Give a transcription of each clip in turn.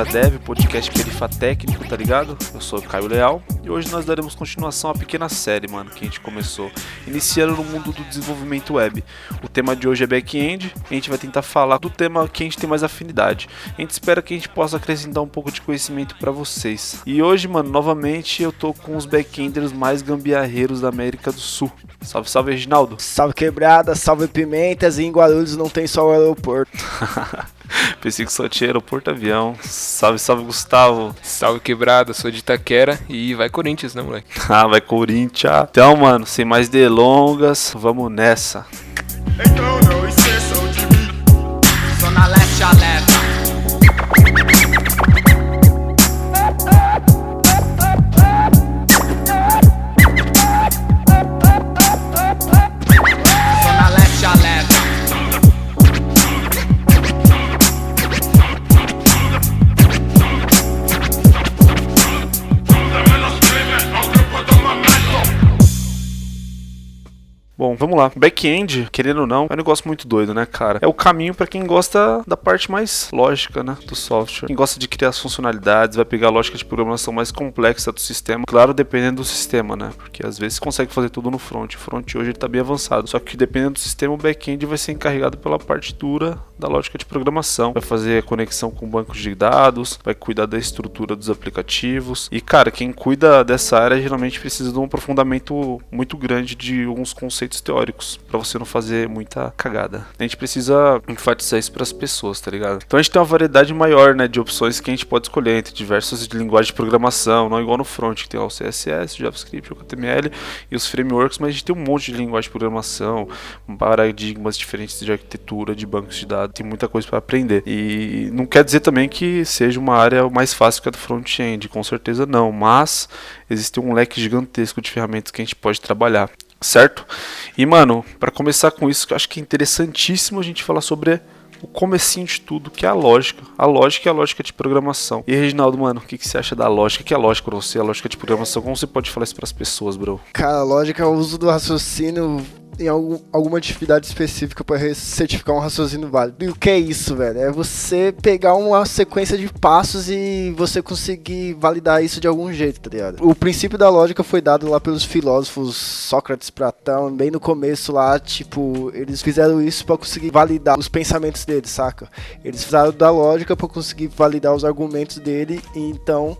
Quebra Dev, podcast Perifa Técnico, tá ligado? Eu sou o Caio Leal e hoje nós daremos continuação à pequena série, mano, que a gente começou, iniciando no mundo do desenvolvimento web. O tema de hoje é back-end, a gente vai tentar falar do tema que a gente tem mais afinidade. A gente espera que a gente possa acrescentar um pouco de conhecimento para vocês. E hoje, mano, novamente eu tô com os back-enders mais gambiarreiros da América do Sul. Salve, salve, Reginaldo. Salve quebrada, salve pimentas e em Guarulhos não tem só o aeroporto. Pensei que só tinha aeroporto avião. Salve, salve, Gustavo. Salve quebrada, sou de Itaquera e vai Corinthians, né, moleque? Ah, vai Corinthians. Então, mano, sem mais delongas, vamos nessa. Então não Bom, vamos lá. Back-end, querendo ou não, é um negócio muito doido, né, cara? É o caminho para quem gosta da parte mais lógica, né, do software. Quem gosta de criar as funcionalidades, vai pegar a lógica de programação mais complexa do sistema. Claro, dependendo do sistema, né? Porque às vezes consegue fazer tudo no front. O front hoje ele tá bem avançado. Só que dependendo do sistema, o back-end vai ser encarregado pela parte dura da lógica de programação. Vai fazer a conexão com bancos de dados, vai cuidar da estrutura dos aplicativos. E, cara, quem cuida dessa área geralmente precisa de um aprofundamento muito grande de alguns conceitos teóricos, para você não fazer muita cagada. A gente precisa enfatizar isso para as pessoas, tá ligado? Então a gente tem uma variedade maior, né, de opções que a gente pode escolher entre diversas de linguagens de programação, não igual no front, que tem o CSS, JavaScript, o HTML e os frameworks, mas a gente tem um monte de linguagem de programação, paradigmas diferentes de arquitetura, de bancos de dados, tem muita coisa para aprender. E não quer dizer também que seja uma área mais fácil que a do front-end, com certeza não, mas existe um leque gigantesco de ferramentas que a gente pode trabalhar certo? E mano, para começar com isso, eu acho que é interessantíssimo a gente falar sobre o comecinho de tudo, que é a lógica. A lógica é a lógica de programação. E Reginaldo, mano, o que, que você acha da lógica? O que é lógica pra você? A lógica de programação? Como você pode falar isso para as pessoas, bro? Cara, a lógica é o uso do raciocínio em algum, alguma atividade específica para certificar um raciocínio válido. E o que é isso, velho? É você pegar uma sequência de passos e você conseguir validar isso de algum jeito, tá ligado? O princípio da lógica foi dado lá pelos filósofos Sócrates, Platão, bem no começo lá, tipo, eles fizeram isso para conseguir validar os pensamentos deles, saca? Eles fizeram da lógica para conseguir validar os argumentos dele, e então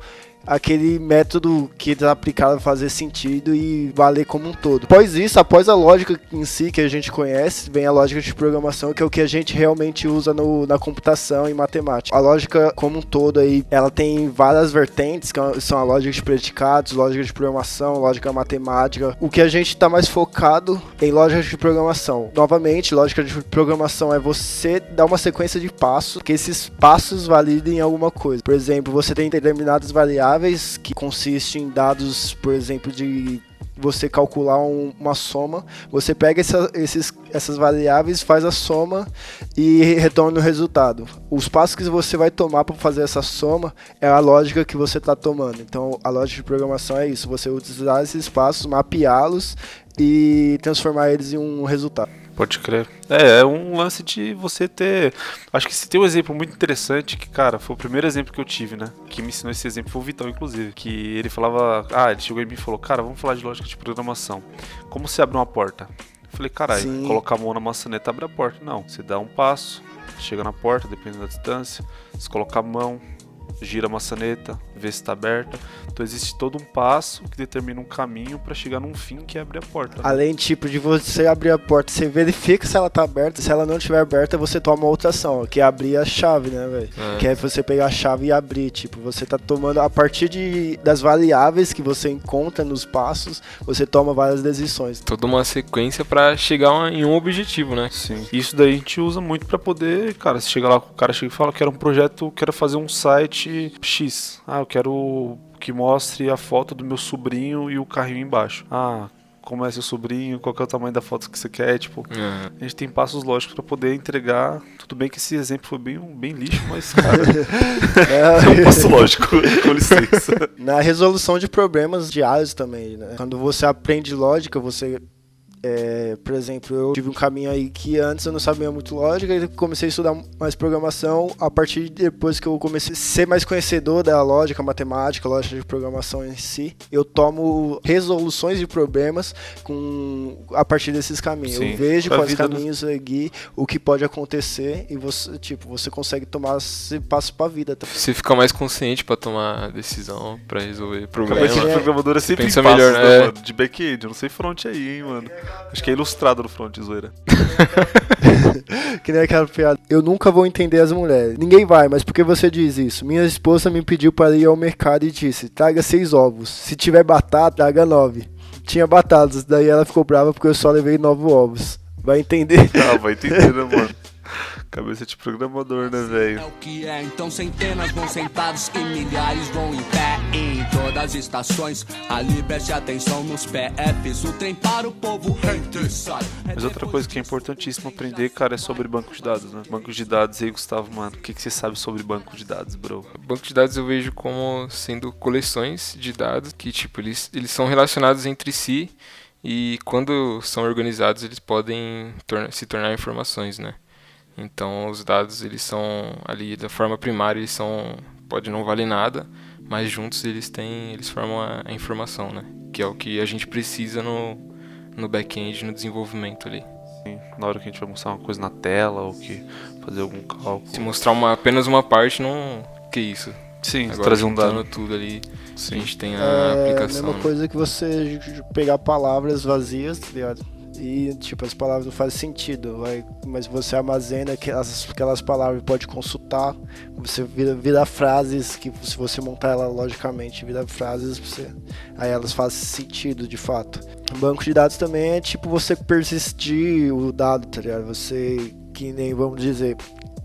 aquele método que eles aplicaram fazer sentido e valer como um todo. Após isso, após a lógica em si que a gente conhece, vem a lógica de programação, que é o que a gente realmente usa no, na computação e matemática. A lógica como um todo aí, ela tem várias vertentes, que são a lógica de predicados, lógica de programação, lógica matemática. O que a gente está mais focado em lógica de programação. Novamente, lógica de programação é você dar uma sequência de passos, que esses passos validem alguma coisa. Por exemplo, você tem determinadas variáveis variáveis, que consiste em dados, por exemplo, de você calcular um, uma soma, você pega essa, esses, essas variáveis, faz a soma e retorna o resultado. Os passos que você vai tomar para fazer essa soma é a lógica que você está tomando. Então, a lógica de programação é isso: você utilizar esses passos, mapeá-los e transformar eles em um resultado. Pode crer. É, é um lance de você ter. Acho que se tem um exemplo muito interessante, que, cara, foi o primeiro exemplo que eu tive, né? Que me ensinou esse exemplo foi o Vitão, inclusive. Que ele falava. Ah, ele chegou em mim e falou, cara, vamos falar de lógica de programação. Como se abre uma porta? Eu falei, caralho, colocar a mão na maçaneta abre a porta. Não, você dá um passo, chega na porta, dependendo da distância, você coloca a mão, gira a maçaneta, vê se está aberta. Então existe todo um passo que determina um caminho para chegar num fim que é abrir a porta. Né? Além tipo de você abrir a porta, você verifica se ela está aberta. Se ela não estiver aberta, você toma outra ação, que é abrir a chave, né, velho? É. Que é você pegar a chave e abrir. Tipo, você tá tomando a partir de, das variáveis que você encontra nos passos, você toma várias decisões. Toda uma sequência para chegar em um objetivo, né? Sim. Isso daí a gente usa muito para poder, cara, se chega lá, o cara chega e fala que era um projeto, quero fazer um site X. Ah, eu quero que mostre a foto do meu sobrinho e o carrinho embaixo. Ah, como é seu sobrinho, qual é o tamanho da foto que você quer, tipo, uhum. a gente tem passos lógicos para poder entregar. Tudo bem que esse exemplo foi bem, bem lixo, mas cara, é, é um passo lógico, com licença. Na resolução de problemas diários também, né? Quando você aprende lógica, você É, por exemplo, eu tive um caminho aí que antes eu não sabia muito lógica e comecei a estudar mais programação a partir de depois que eu comecei a ser mais conhecedor da lógica, matemática, lógica de programação em si. Eu tomo resoluções de problemas com a partir desses caminhos. Sim, eu vejo pra quais vida do- caminhos seguir, o que pode acontecer e você, tipo, você consegue tomar esse passo pra vida. Tá? Você fica mais consciente pra tomar decisão, pra resolver Cabeça problemas. de É. programador é sempre Pensa em passos, melhor, né, né? De back-end, eu não sei front aí, hein, mano. Acho que é ilustrado no front, zoeira. Que nem aquela piada. Eu nunca vou entender as mulheres. Ninguém vai, mas por que você diz isso? Minha esposa me pediu para ir ao mercado e disse: traga seis ovos. Se tiver batata, traga nove. Tinha batatas, daí ela ficou brava porque eu só levei nove ovos. Vai entender? Ah, vai entender, né, mano? Cabeça de programador, né, velho? É o que é, então centenas vão sentados e milhares vão em pé em todas as estações. Ali preste atenção nos PFs, o trem para o povo sai. Mas outra coisa que é importantíssimo aprender, cara, é sobre banco de dados, né? Banco de dados aí, Gustavo, mano. O que, que você sabe sobre banco de dados, bro? Banco de dados eu vejo como sendo coleções de dados que, tipo, eles, eles são relacionados entre si e quando são organizados eles podem torna- se tornar informações, né? Então os dados eles são ali da forma primária eles são pode não valer nada, mas juntos eles têm eles formam a, a informação, né? Que é o que a gente precisa no no back-end, no desenvolvimento ali. Sim, Na hora que a gente vai mostrar uma coisa na tela ou que fazer algum cálculo. Se mostrar uma, apenas uma parte, não. Que isso? Sim, Agora trazer um dado. tudo ali, a Sim. gente tem a É a aplicação. mesma né? coisa que você pegar palavras vazias, tá ligado? E, tipo, as palavras não fazem sentido, vai, mas você armazena aquelas, aquelas palavras, pode consultar, você vira, vira frases que, se você montar ela logicamente, vira frases, você, aí elas fazem sentido de fato. Banco de dados também é tipo você persistir o dado, tá ligado? Você, que nem, vamos dizer,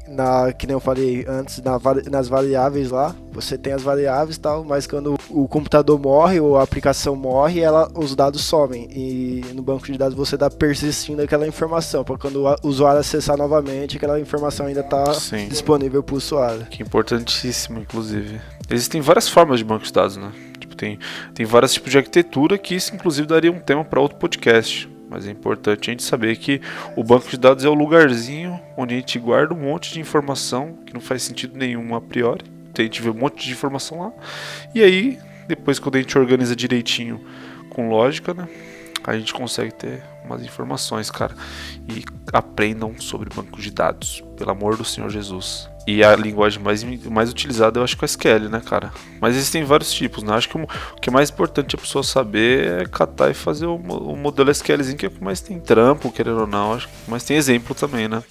na, que nem eu falei antes, na nas variáveis lá, você tem as variáveis e tal, mas quando o computador morre ou a aplicação morre, ela, os dados somem. E no banco de dados você está persistindo aquela informação, para quando o usuário acessar novamente, aquela informação ainda está disponível para o usuário. Que é importantíssimo, inclusive. Existem várias formas de banco de dados, né? Tipo, tem, tem vários tipos de arquitetura que isso, inclusive, daria um tema para outro podcast. Mas é importante a gente saber que o banco de dados é o lugarzinho onde a gente guarda um monte de informação que não faz sentido nenhum a priori. Então, a gente vê um monte de informação lá. E aí, depois, quando a gente organiza direitinho com lógica, né? A gente consegue ter umas informações, cara. E aprendam sobre bancos de dados, pelo amor do Senhor Jesus. E a linguagem mais, mais utilizada eu acho que é o SQL, né, cara? Mas existem vários tipos, né? Acho que o, que é mais importante a pessoa saber é catar e fazer o, o modelo SQLzinho que é o que mais tem trampo, querendo ou não. Acho que mais tem exemplo também, né?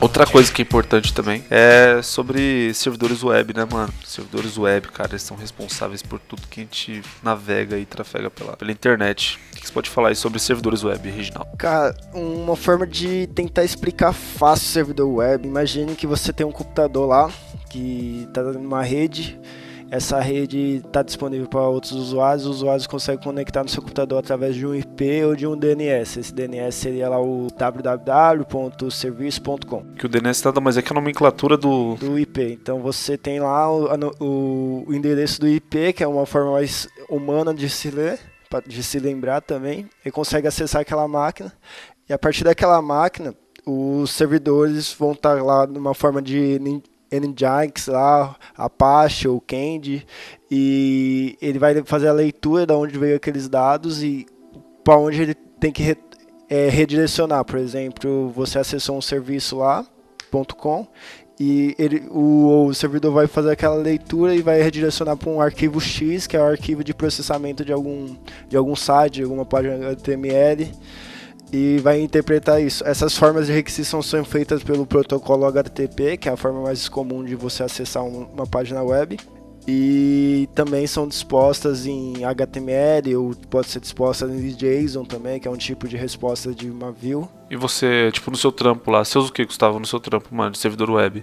Outra coisa que é importante também é sobre servidores web, né, mano? Servidores web, cara, eles são responsáveis por tudo que a gente navega e trafega pela, pela internet. O que você pode falar aí sobre servidores web, Reginaldo? Cara, uma forma de tentar explicar fácil o servidor web. Imagine que você tem um computador lá que está numa rede. Essa rede está disponível para outros usuários. Os usuários conseguem conectar no seu computador através de um IP ou de um DNS. Esse DNS seria lá o www.serviço.com Que o DNS nada mais é que a nomenclatura do. do IP. Então você tem lá o, o- o endereço do IP, que é uma forma mais humana de se ler, de se lembrar também, e consegue acessar aquela máquina. E a partir daquela máquina, os servidores vão estar lá numa forma de Nginx lá, Apache ou Candy, e ele vai fazer a leitura de onde veio aqueles dados e para onde ele tem que re- é, redirecionar. Por exemplo, você acessou um serviço lá, .com, e ele, o, o servidor vai fazer aquela leitura e vai redirecionar para um arquivo X, que é o arquivo de processamento de algum, de algum site, de alguma página HTML, e vai interpretar isso. Essas formas de requisição são feitas pelo protocolo HTTP, que é a forma mais comum de você acessar um- uma página web. E também são dispostas em HTML ou pode ser disposta em JSON também, que é um tipo de resposta de uma view. E você, tipo, no seu trampo lá, você usa o que, Gustavo, no seu trampo, mano, de servidor web?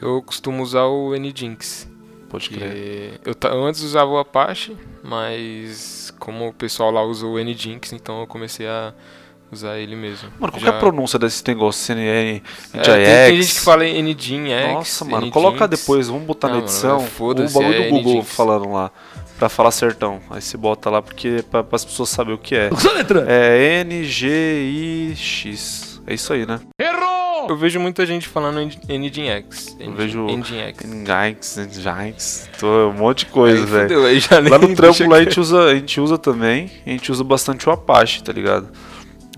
Eu costumo usar o Nginx. Pode crer. Eu eu antes usava o Apache, mas como o pessoal lá usou o Nginx, então eu comecei a usar ele mesmo. Mano, qual Já- que é a pronúncia desse negócio? CNN, É, NGIX? tem, tem gente que fala NGINX. Nossa, mano, coloca depois, vamos botar Não, na mano, edição o bagulho é do Google NGINX. falando lá. Pra falar certão. Aí você bota lá porque para as pessoas saberem o que é. É NGIX. É isso aí, né? Eu vejo muita gente falando NGINX. Eu vejo NGINX. NGIX, NGIX, tô um monte de coisa, velho. fudeu, aí já Lá no trampo lá a gente usa, a gente usa também, a gente usa bastante o Apache, tá ligado?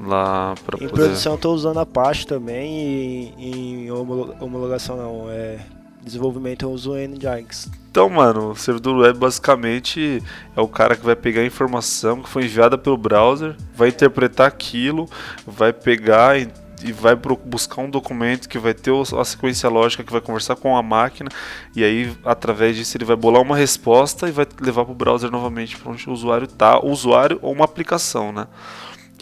Lá Em poder. produção eu tô usando Apache também e em homolo- homologação não, é desenvolvimento eu uso o Nginx. Então, mano, o servidor web basicamente é o cara que vai pegar a informação que foi enviada pelo browser, vai interpretar aquilo, vai pegar e, e vai buscar um documento que vai ter o- a sequência lógica que vai conversar com a máquina e aí através disso ele vai bolar uma resposta e vai levar pro browser novamente para onde o usuário tá, o usuário ou uma aplicação, né?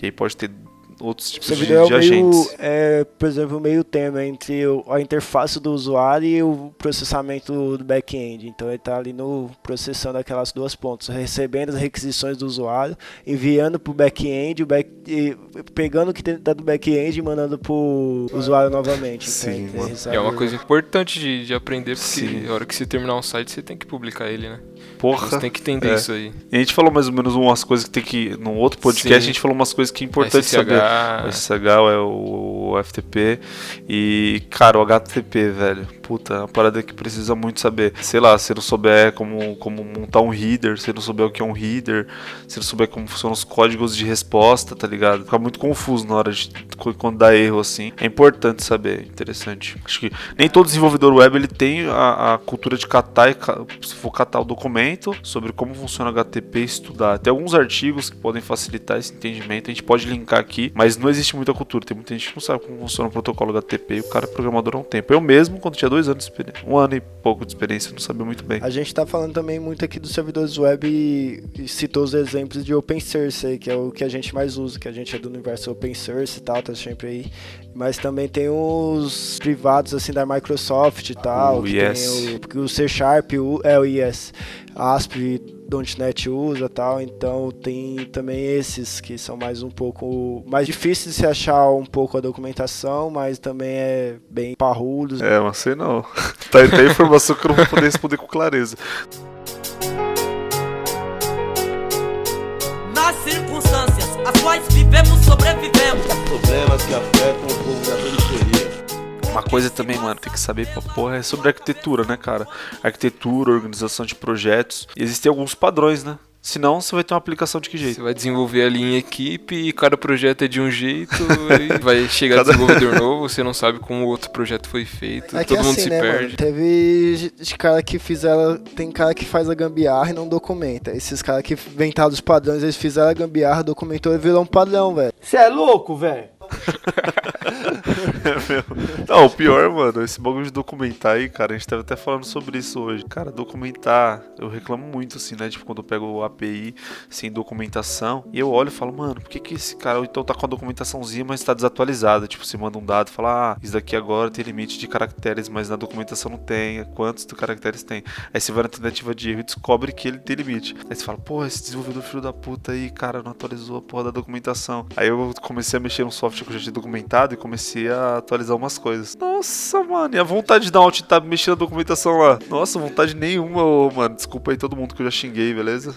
Que aí pode ter outros tipos de, servidor de é o meio, agentes. é, por exemplo, o meio termo entre a interface do usuário e o processamento do back-end. Então ele está ali no processando aquelas duas pontas, recebendo as requisições do usuário, enviando para o back-end, back, pegando o que está do back-end e mandando para o usuário novamente. Sim, Então, É uma coisa importante de, de aprender, porque Sim. a hora que você terminar um site, você tem que publicar ele, né? Porra. Você tem que entender É. isso aí. E a gente falou mais ou menos umas coisas que tem que. Num outro podcast, Sim. a gente falou umas coisas que é importante SSH, saber. O SSH é o FTP. E, cara, o HTTP, velho. Puta, é uma parada que precisa muito saber. Sei lá, se não souber como, como montar um header, se não souber o que é um header, se não souber como funcionam os códigos de resposta, tá ligado? Fica muito confuso na hora de quando dá erro assim. É importante saber, interessante. Acho que nem todo desenvolvedor web ele tem a, a cultura de catar e se for catar o documento sobre como funciona HTTP e estudar. Tem alguns artigos que podem facilitar esse entendimento, a gente pode linkar aqui, mas não existe muita cultura. Tem muita gente que não sabe como funciona o protocolo HTTP e o cara é programador há um tempo. Eu mesmo, quando tinha dois anos de experiência, um ano e pouco de experiência, não sabia muito bem. A gente está falando também muito aqui dos servidores web e, citou os exemplos de open source aí, que é o que a gente mais usa, que a gente é do universo open source e tal, tá sempre aí. Mas também tem os privados assim da Microsoft e tal, O que Yes. tem o, o C Sharp, o, é o IS, ASP, .NET usa tal, então tem também esses que são mais um pouco mais difíceis de se achar um pouco a documentação, mas também é bem parrudos. É, mas sei não. tá, tem informação que eu não vou poder responder com clareza. Nas circunstâncias as quais vivemos, sobrevivemos. problemas que afetam o povo da periferia. Uma coisa também, mano, tem que saber pra porra é sobre arquitetura, né, cara? Arquitetura, organização de projetos. E existem alguns padrões, né? Senão você vai ter uma aplicação de que Você jeito? vai desenvolver ali em equipe e cada projeto é de um jeito, e vai chegar Cada- desenvolvedor novo, você não sabe como o outro projeto foi feito, É todo mundo assim, se né, perde. mano? Teve gente- cara que fizeram. Tem cara que faz a gambiarra e não documenta. Esses caras que inventaram os padrões, eles fizeram a gambiarra, documentou e virou um padrão, velho. Você é louco, velho? Não, o pior, mano, esse bagulho de documentar aí, cara, a gente tava até falando sobre isso hoje. Cara, documentar, eu reclamo muito, assim, né? Tipo, quando eu pego o API sem documentação, e eu olho e falo, mano, por que que esse cara, então tá com a documentaçãozinha, mas tá desatualizada? Tipo, você manda um dado fala, ah, isso daqui agora tem limite de caracteres, mas na documentação não tem. Quantos de caracteres tem? Aí você vai na tentativa de erro e descobre que ele tem limite. Aí você fala, pô, esse desenvolvedor filho da puta aí, cara, não atualizou a porra da documentação. Aí eu comecei a mexer no software que eu já tinha documentado e comecei a atualizar umas coisas. Nossa, mano, e a vontade de dar um alt tab mexer na documentação lá? Nossa, vontade nenhuma, ô, mano. Desculpa aí todo mundo que eu já xinguei, beleza?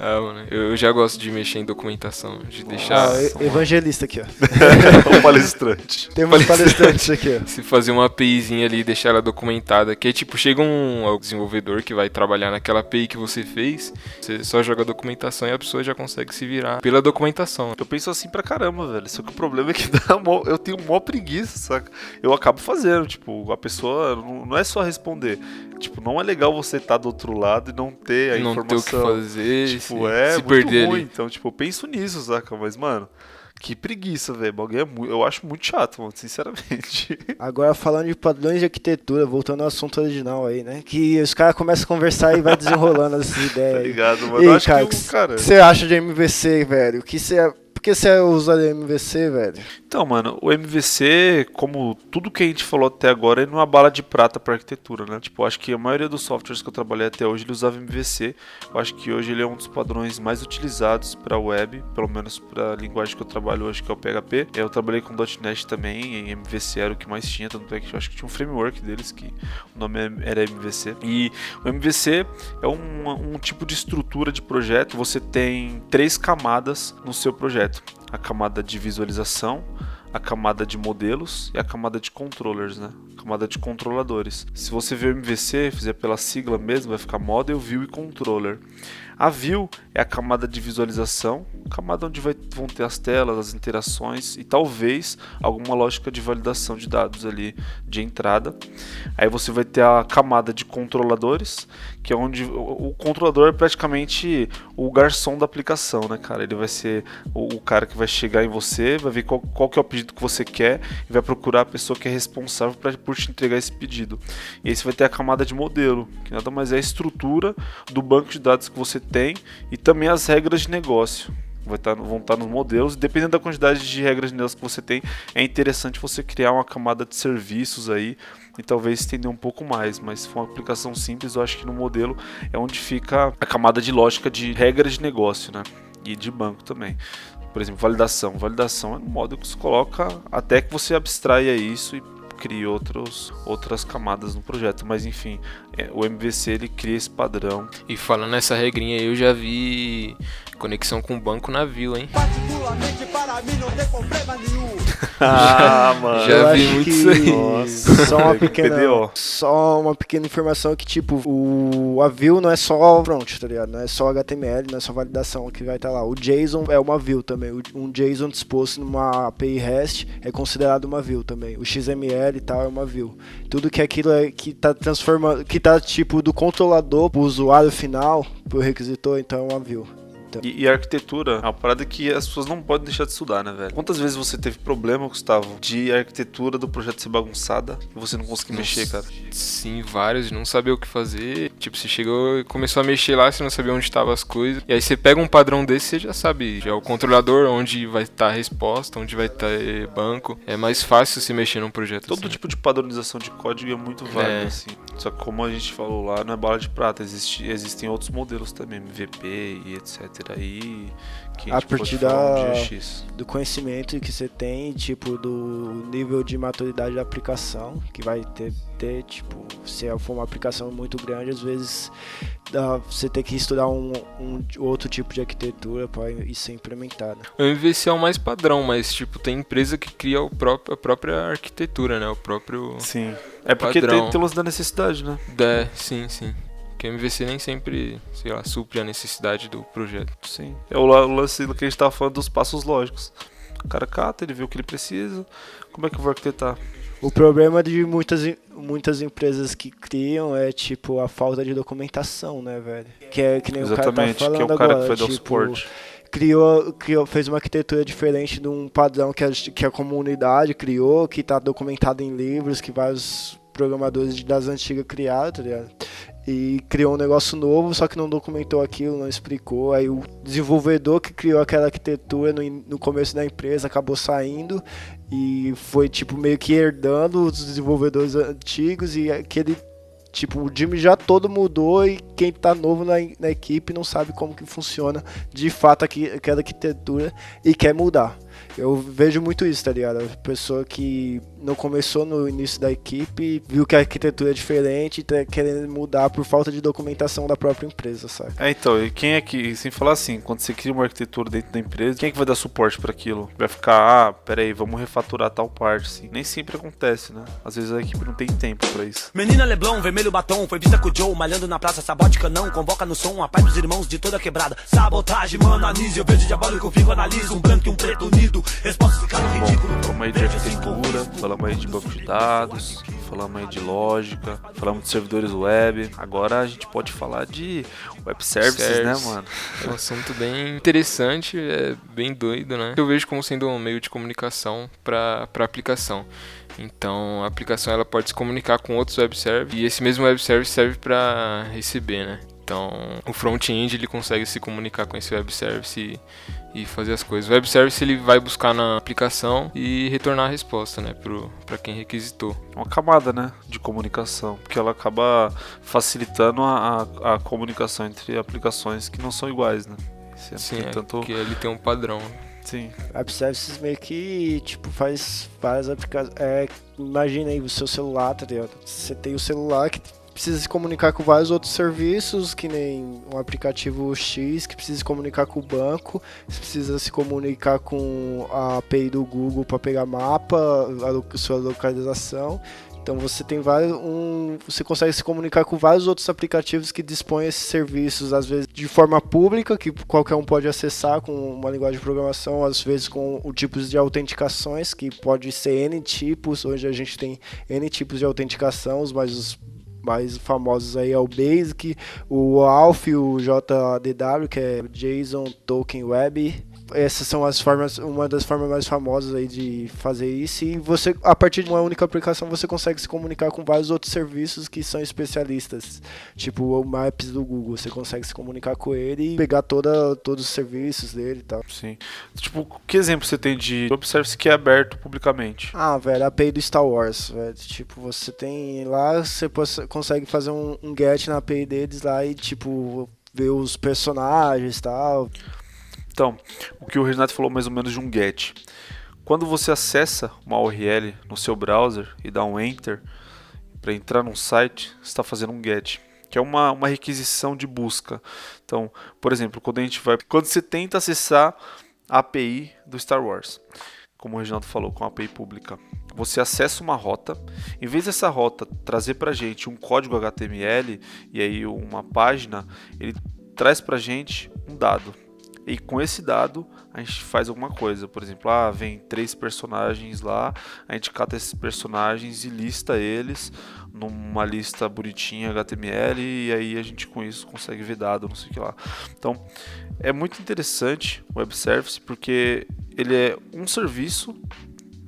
Ah, mano, eu já gosto de mexer em documentação, de deixar. Ah, evangelista aqui, ó. o palestrante. Temos palestrantes aqui, ó. Se fazer uma APIzinha ali e deixar ela documentada, que é tipo, chega um desenvolvedor que vai trabalhar naquela API que você fez, você só joga a documentação e a pessoa já consegue se virar pela documentação. Eu penso assim pra caramba, velho. Só que o problema é que dá mó- eu tenho mó preguiça, saca? Eu acabo fazendo, tipo, a pessoa não, não é só responder. Tipo, não é legal você estar do outro lado e não ter a não ter o que informação. fazer, Tipo, se, é se muito perder ruim. ali. Então, tipo, eu penso nisso, saca? Mas, mano, que preguiça, velho. Bagulho é muito. Eu acho muito chato, mano, sinceramente. Agora falando de padrões de arquitetura, voltando ao assunto original aí, né? Que os caras começam a conversar e vai desenrolando essas ideias tá ligado? Mano, E eu aí, acho cara, que o o cara. que você acha de MVC, velho? O que você. Por que você usa MVC, velho? Então, mano, o MVC, como tudo que a gente falou até agora, ele não é uma bala de prata para arquitetura, né? Tipo, acho que a maioria dos softwares que eu trabalhei até hoje, ele usava MVC. Eu acho que hoje ele é um dos padrões mais utilizados para web, pelo menos para a linguagem que eu trabalho hoje, que é o PHP. Eu trabalhei com .NET também, em MVC era o que mais tinha, tanto é que eu acho que tinha um framework deles que o nome era MVC. E o MVC é um, um tipo de estrutura de projeto. Você tem três camadas no seu projeto: a camada de visualização, a camada de modelos e a camada de controllers, né? A camada de controladores. Se você ver o MVC, fizer pela sigla mesmo, vai ficar Model, View e Controller. A View é a camada de visualização, camada onde vai, vão ter as telas, as interações e talvez alguma lógica de validação de dados ali de entrada. Aí você vai ter a camada de controladores, que é onde o, o controlador é praticamente o garçom da aplicação, né, cara? Ele vai ser o, o cara que vai chegar em você, vai ver qual, qual que é o pedido que você quer e vai procurar a pessoa que é responsável pra, por te entregar esse pedido. E aí você vai ter a camada de modelo, que nada mais é a estrutura do banco de dados que você tem e também as regras de negócio. Estar, vão estar nos modelos, dependendo da quantidade de regras de negócio que você tem, é interessante você criar uma camada de serviços aí e talvez estender um pouco mais, mas se for uma aplicação simples, eu acho que no modelo é onde fica a camada de lógica de regras de negócio, né? E de banco também. Por exemplo, validação. Validação é no modo que você coloca até que você abstraia isso e crie outros, outras camadas no projeto. Mas enfim, é, o MVC ele cria esse padrão. E falando nessa regrinha aí, eu já vi conexão com banco navio, hein? Particularmente para mim não tem problema nenhum. Ah, mano. Já Eu vi acho muito que- isso aí. Nossa. Só uma pequena, PDO. só uma pequena informação que, tipo, o a view não é só front, tá ligado? Não é só HTML, não é só validação que vai estar lá. O JSON é uma view também. Um JSON disposto numa API REST é considerado uma view também. O XML e tal é uma view. Tudo que aquilo é que tá transformando, que tá tipo do controlador pro usuário final, pro requisitor, então é uma view. E, e a arquitetura é uma parada que as pessoas não podem deixar de estudar, né, velho? Quantas vezes você teve problema, Gustavo, de a arquitetura do projeto ser bagunçada e você não conseguir mexer, cara? Sim, vários, não sabia o que fazer. Tipo, você chegou e começou a mexer lá, você não sabia onde estavam as coisas. E aí você pega um padrão desse, você já sabe. Já é o controlador, onde vai estar a resposta, onde vai estar banco. É mais fácil se mexer num projeto Todo assim. tipo de padronização de código é muito válido, É. assim. Só que como a gente falou lá, não é bala de prata. Existe, existem outros modelos também, MVP e etc. Aí, que a pode partir um da- X. do conhecimento que você tem, tipo, do nível de maturidade da aplicação, que vai ter, ter tipo, se for uma aplicação muito grande, às vezes dá, você tem que estudar um, um outro tipo de arquitetura para isso ser implementado. O MVC é o mais padrão, mas tipo, tem empresa que cria o próprio, a própria arquitetura, né? O próprio. Sim. É porque Padrão. tem, tem lance da necessidade, né? É, sim, sim. Porque o MVC nem sempre, sei lá, supre a necessidade do projeto. Sim. É o la- o lance que a gente tava falando dos passos lógicos. O cara cata, ele vê o que ele precisa. Como é que eu vou arquitetar? O problema de muitas, muitas empresas que criam é, tipo, a falta de documentação, né, velho? Que é que nem o cara tá Exatamente, que falando é o cara agora, que dar o tipo, suporte. criou, criou, fez uma arquitetura diferente de um padrão que a, que a comunidade criou, que está documentado em livros, que vários programadores das antigas criaram, tá ligado? E criou um negócio novo, só que não documentou aquilo, não explicou. Aí o desenvolvedor que criou aquela arquitetura no, no começo da empresa acabou saindo e foi tipo meio que herdando os desenvolvedores antigos e aquele Tipo, o time já todo mudou e quem tá novo na, na equipe não sabe como que funciona de fato aqui, aquela arquitetura e quer mudar. Eu vejo muito isso, tá ligado? A pessoa que não começou no início da equipe, viu que a arquitetura é diferente e tá querendo mudar por falta de documentação da própria empresa, sabe? É, então, e quem é que, sem falar assim, quando você cria uma arquitetura dentro da empresa, quem é que vai dar suporte pra aquilo? Vai ficar, ah, peraí, vamos refaturar tal parte, assim. Nem sempre acontece, né? Às vezes a equipe não tem tempo pra isso. Menina Leblon, vermelho batom, foi vista com o Joe, malhando na praça, sabótica não, convoca no som, a paz dos irmãos de toda quebrada. Sabotagem, mano, anise, eu vejo diabólico, fico, analiso, um branco e um preto unido, resposta ficando ridículo. Falamos aí de arquitetura, falamos aí de banco de dados, falamos aí de lógica, falamos de servidores web. Agora a gente pode falar de web services, né, Service. mano? É um assunto bem interessante, é bem doido, né? Eu vejo como sendo um meio de comunicação para a aplicação. Então, a aplicação ela pode se comunicar com outros web services e esse mesmo web service serve para receber, né? Então, o front-end ele consegue se comunicar com esse web service e, e fazer as coisas. O web service ele vai buscar na aplicação e retornar a resposta, né, para quem requisitou. Uma camada, né, de comunicação, porque ela acaba facilitando a, a, a comunicação entre aplicações que não são iguais, né? Se Sim, é, tanto... porque ele tem um padrão. Sim. Web Services meio que, tipo, faz várias aplicações. É, imagina aí o seu celular, tá ligado? Você tem o celular que precisa se comunicar com vários outros serviços, que nem um aplicativo X, que precisa se comunicar com o banco, você precisa se comunicar com a API do Google para pegar mapa, a sua localização. Então você tem vários, um, você consegue se comunicar com vários outros aplicativos que dispõem esses serviços, às vezes de forma pública, que qualquer um pode acessar com uma linguagem de programação, às vezes com o tipos de autenticações, que pode ser N tipos, hoje a gente tem N tipos de autenticação, os mais os mais famosos aí é o Basic, o ALF, o JDW, que é JSON Token Web. Essas são as formas, uma das formas mais famosas aí de fazer isso. E você, a partir de uma única aplicação, você consegue se comunicar com vários outros serviços que são especialistas. Tipo o Maps do Google, você consegue se comunicar com ele e pegar toda, todos os serviços dele e tal. Sim. Tipo, que exemplo você tem de web service que é aberto publicamente? Ah, velho, a API do Star Wars, velho. Tipo, você tem lá, você consegue fazer um, um get na API deles lá e, tipo, ver os personagens e tal. Então, o que o Renato falou mais ou menos de um get. Quando você acessa uma URL no seu browser e dá um enter para entrar num site, você está fazendo um get, que é uma, uma requisição de busca. Então, por exemplo, quando a gente vai, quando você tenta acessar a API do Star Wars, como o Reginaldo falou, com a API pública, você acessa uma rota, em vez dessa rota trazer para gente um código HTML e aí uma página, ele traz para gente um dado. E com esse dado a gente faz alguma coisa. Por exemplo, ah, vem três personagens lá, a gente cata esses personagens e lista eles numa lista bonitinha HTML e aí a gente com isso consegue ver dado, não sei o que lá. Então é muito interessante o web service porque ele é um serviço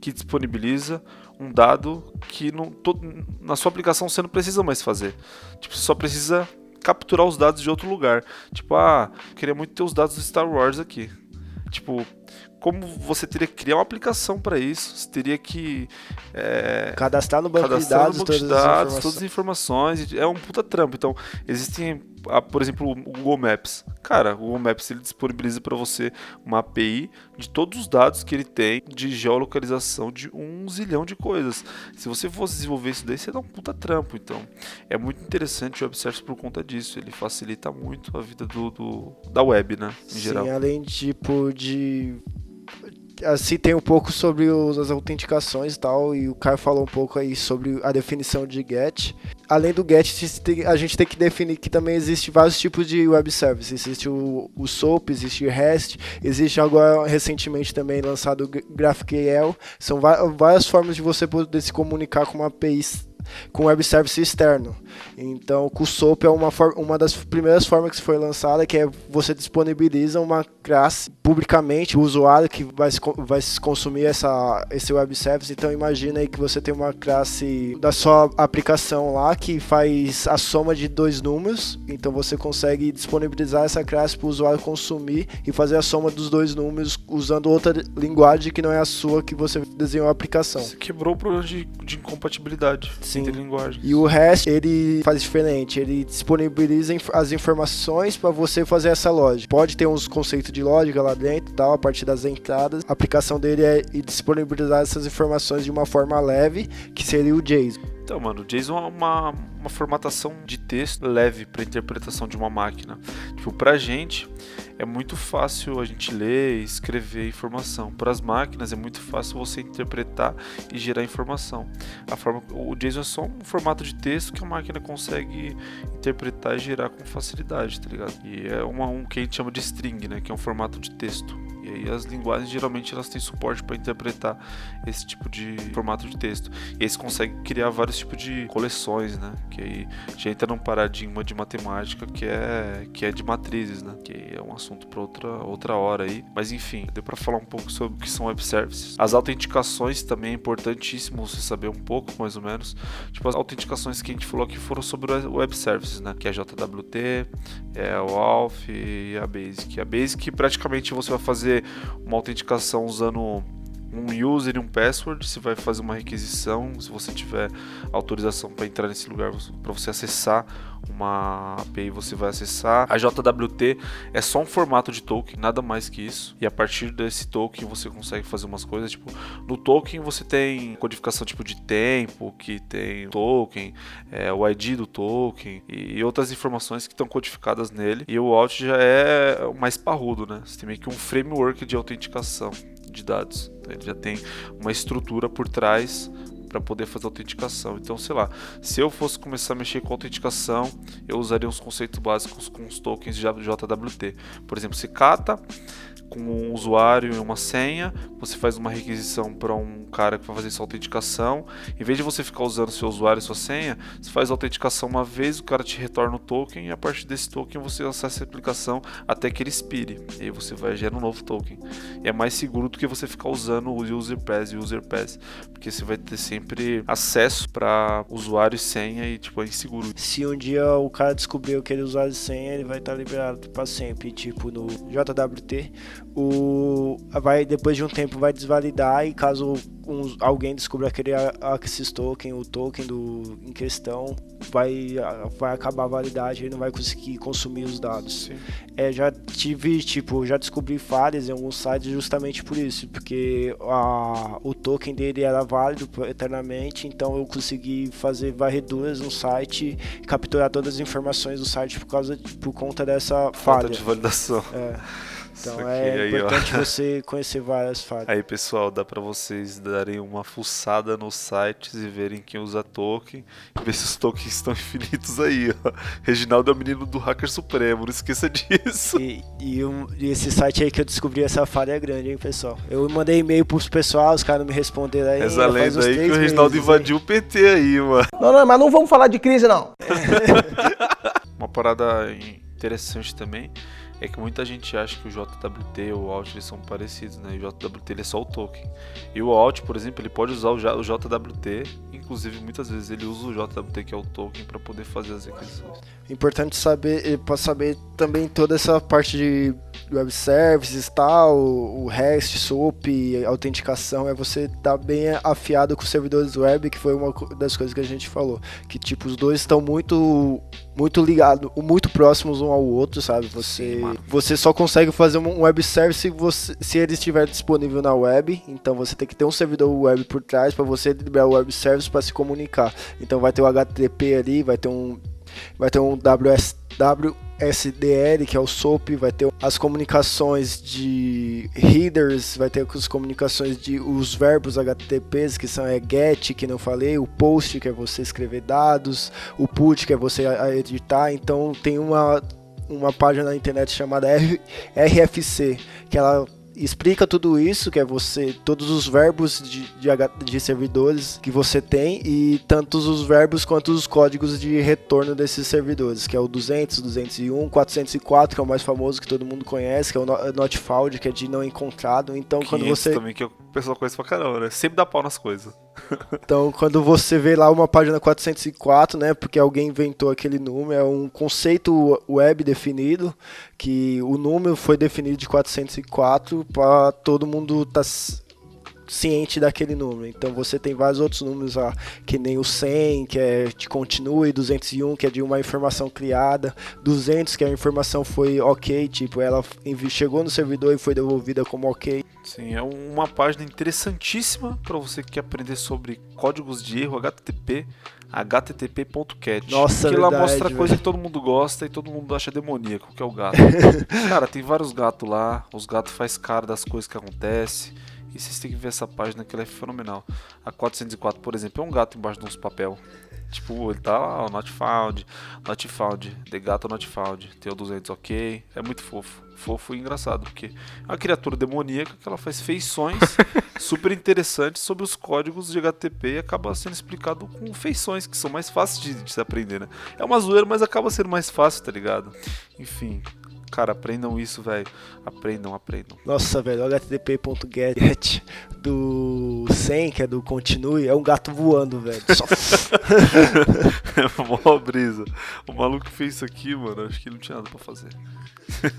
que disponibiliza um dado que não, to- na sua aplicação você não precisa mais fazer. Tipo, você só precisa capturar os dados de outro lugar. Tipo, ah, queria muito ter os dados do Star Wars aqui. Tipo, como você teria que criar uma aplicação para isso? Você teria que é, Cadastrar no banco de cadastrar dados no banco de todas as dados, informações. todas as informações. É um puta trampo. Então, existem, ah, por exemplo, o Google Maps. Cara, o Google Maps ele disponibiliza para você uma API de todos os dados que ele tem de geolocalização de um zilhão de coisas. Se você fosse desenvolver isso daí, você dá um puta trampo. Então, é muito interessante o Web Service por conta disso. Ele facilita muito a vida do, do- da web, né? Em geral. Sim, além tipo de assim tem um pouco sobre os- as autenticações e tal, e o Caio falou um pouco aí sobre a definição de GET. Além do GET, a gente tem que definir que também existe vários tipos de web service. Existe o, o SOAP, existe o REST, existe agora recentemente também lançado o Gra- GraphQL. São várias formas de você poder se comunicar com uma API com web service externo. Então, o SOAP é uma, uma das primeiras formas que foi lançada, que é você disponibiliza uma classe publicamente, o usuário que vai, vai consumir essa, esse web service. Então, imagina aí que você tem uma classe da sua aplicação lá que faz a soma de dois números. Então, você consegue disponibilizar essa classe para o usuário consumir e fazer a soma dos dois números usando outra linguagem que não é a sua que você desenhou a aplicação. Você quebrou o problema de, de incompatibilidade Sim. Entre linguagens. E o REST, ele faz diferente, ele disponibiliza as informações para você fazer essa lógica. Pode ter uns conceitos de lógica lá dentro, tal, a partir das entradas. A aplicação dele é disponibilizar essas informações de uma forma leve, que seria o JSON. Então, mano, o JSON é uma, uma formatação de texto leve para interpretação de uma máquina. Tipo, pra gente é muito fácil a gente ler e escrever informação. Para as máquinas é muito fácil você interpretar e gerar informação. A forma, o JSON é só um formato de texto que a máquina consegue interpretar e gerar com facilidade, tá ligado? E é uma, um que a gente chama de string, né? Que é um formato de texto. E as linguagens geralmente elas têm suporte para interpretar esse tipo de formato de texto. E aí você consegue criar vários tipos de coleções, né? Que aí já entra num paradigma de matemática que é que é de matrizes, né? Que é um assunto para outra outra hora aí. Mas enfim, deu para falar um pouco sobre o que são web services. As autenticações também é importantíssimo você saber um pouco, mais ou menos. Tipo as autenticações que a gente falou aqui foram sobre web services, né? Que é a JWT, é o Alf e a Basic. A Basic praticamente você vai fazer uma autenticação usando um user e um password, se vai fazer uma requisição, se você tiver autorização para entrar nesse lugar para você acessar uma API, você vai acessar. A JWT é só um formato de token, nada mais que isso. E a partir desse token você consegue fazer umas coisas, tipo, no token você tem codificação tipo de tempo, que tem token, é, o ID do token e outras informações que estão codificadas nele. E o Alt já é mais parrudo, né? Você tem meio que um framework de autenticação de dados. Ele já tem uma estrutura por trás para poder fazer autenticação. Então, sei lá, se eu fosse começar a mexer com autenticação, eu usaria uns conceitos básicos com os tokens de JWT. Por exemplo, se cata com um usuário e uma senha, você faz uma requisição para um cara que vai fazer essa autenticação. Em vez de você ficar usando seu usuário e sua senha, você faz a autenticação uma vez, o cara te retorna o token e a partir desse token você acessa a aplicação até que ele expire. E aí você vai gerar um novo token. E é mais seguro do que você ficar usando o user pass e user pass, porque você vai ter sempre acesso para usuário e senha e tipo é inseguro. Se um dia o cara descobrir aquele usuário e senha, ele vai estar liberado para sempre, tipo no JWT o vai depois de um tempo vai desvalidar e caso um, alguém descubra aquele Axis Token, o token do em questão, vai vai acabar a validade e não vai conseguir consumir os dados. É, já tive tipo, já descobri falhas em alguns sites justamente por isso, porque a, o token dele era válido eternamente, então eu consegui fazer varreduras no site, capturar todas as informações do site por causa por conta dessa falha. Falta de validação. É. Então é aí, importante ó. você conhecer várias falhas. Aí pessoal, dá para vocês darem uma fuçada nos sites e verem quem usa token e ver se os tokens estão infinitos aí. Ó. Reginaldo é o menino do hacker supremo, não esqueça disso. E, e, um, e, esse site aí que eu descobri essa falha é grande, hein, pessoal. Eu mandei e-mail pros pessoal, os caras não me responderam aí. Essa lenda aí que o Reginaldo invadiu o PT aí, mano. Não, não, mas não vamos falar de crise, não. uma parada interessante também é que muita gente acha que o JWT e o Alt eles são parecidos, né? O JWT ele é só o token. E o Alt, por exemplo, ele pode usar o JWT, inclusive muitas vezes ele usa o JWT que é o token para poder fazer as requisições. Importante saber, para saber também toda essa parte de web services, tal, o REST, SOAP, autenticação, é você estar tá bem afiado com os servidores web, que foi uma das coisas que a gente falou, que tipo os dois estão muito muito ligados, muito próximos um ao outro, sabe? Você Sim, você só consegue fazer um web service se, você, se ele estiver disponível na web, então você tem que ter um servidor web por trás para você liberar o web service para se comunicar. Então vai ter o HTTP ali, vai ter um vai ter um WS, WSDL, que é o SOAP, vai ter as comunicações de headers, vai ter as comunicações de os verbos HTTPs, que são é get, que não falei, o post, que é você escrever dados, o put, que é você editar. Então tem uma uma página na internet chamada RFC, que ela explica tudo isso, que é você, todos os verbos de, de, de, servidores que você tem e tantos os verbos quanto os códigos de retorno desses servidores, que é o 200, 201, 404, que é o mais famoso que todo mundo conhece, que é o not found, que é de não encontrado. Então, quando você também que o pessoal conhece pra caramba, né? Sempre dá pau nas coisas. Então, quando você vê lá uma página 404, né, porque alguém inventou aquele número, é um conceito web definido, que o número foi definido de 404 para todo mundo estar tá ciente daquele número. Então você tem vários outros números lá, que nem o 100, que é de continue, 201, que é de uma informação criada, 200, que a informação foi ok, tipo, ela chegou no servidor e foi devolvida como ok. Sim, é uma página interessantíssima para você que quer aprender sobre códigos de erro HTTP http.cat. Nossa, Que lá mostra velho. coisa que todo mundo gosta e todo mundo acha demoníaco, que é o gato. cara, tem vários gatos lá, os gatos faz cara das coisas que acontecem. E vocês têm que ver essa página que ela é fenomenal. A 404, por exemplo, é um gato embaixo de uns papel. Tipo, ele tá lá, ó, not found, not found, the gato not found, tem o 200 ok, é muito fofo. Fofo e engraçado, porque é uma criatura demoníaca que ela faz feições super interessantes sobre os códigos de HTTP e acaba sendo explicado com feições que são mais fáceis de, de se aprender, né? É uma zoeira, mas acaba sendo mais fácil, tá ligado? Enfim, cara, aprendam isso, velho. Aprendam, aprendam. Nossa, velho, o http.get do 100, que é do continue, é um gato voando, velho. Só... É mó brisa. O maluco fez isso aqui, mano, acho que ele não tinha nada pra fazer.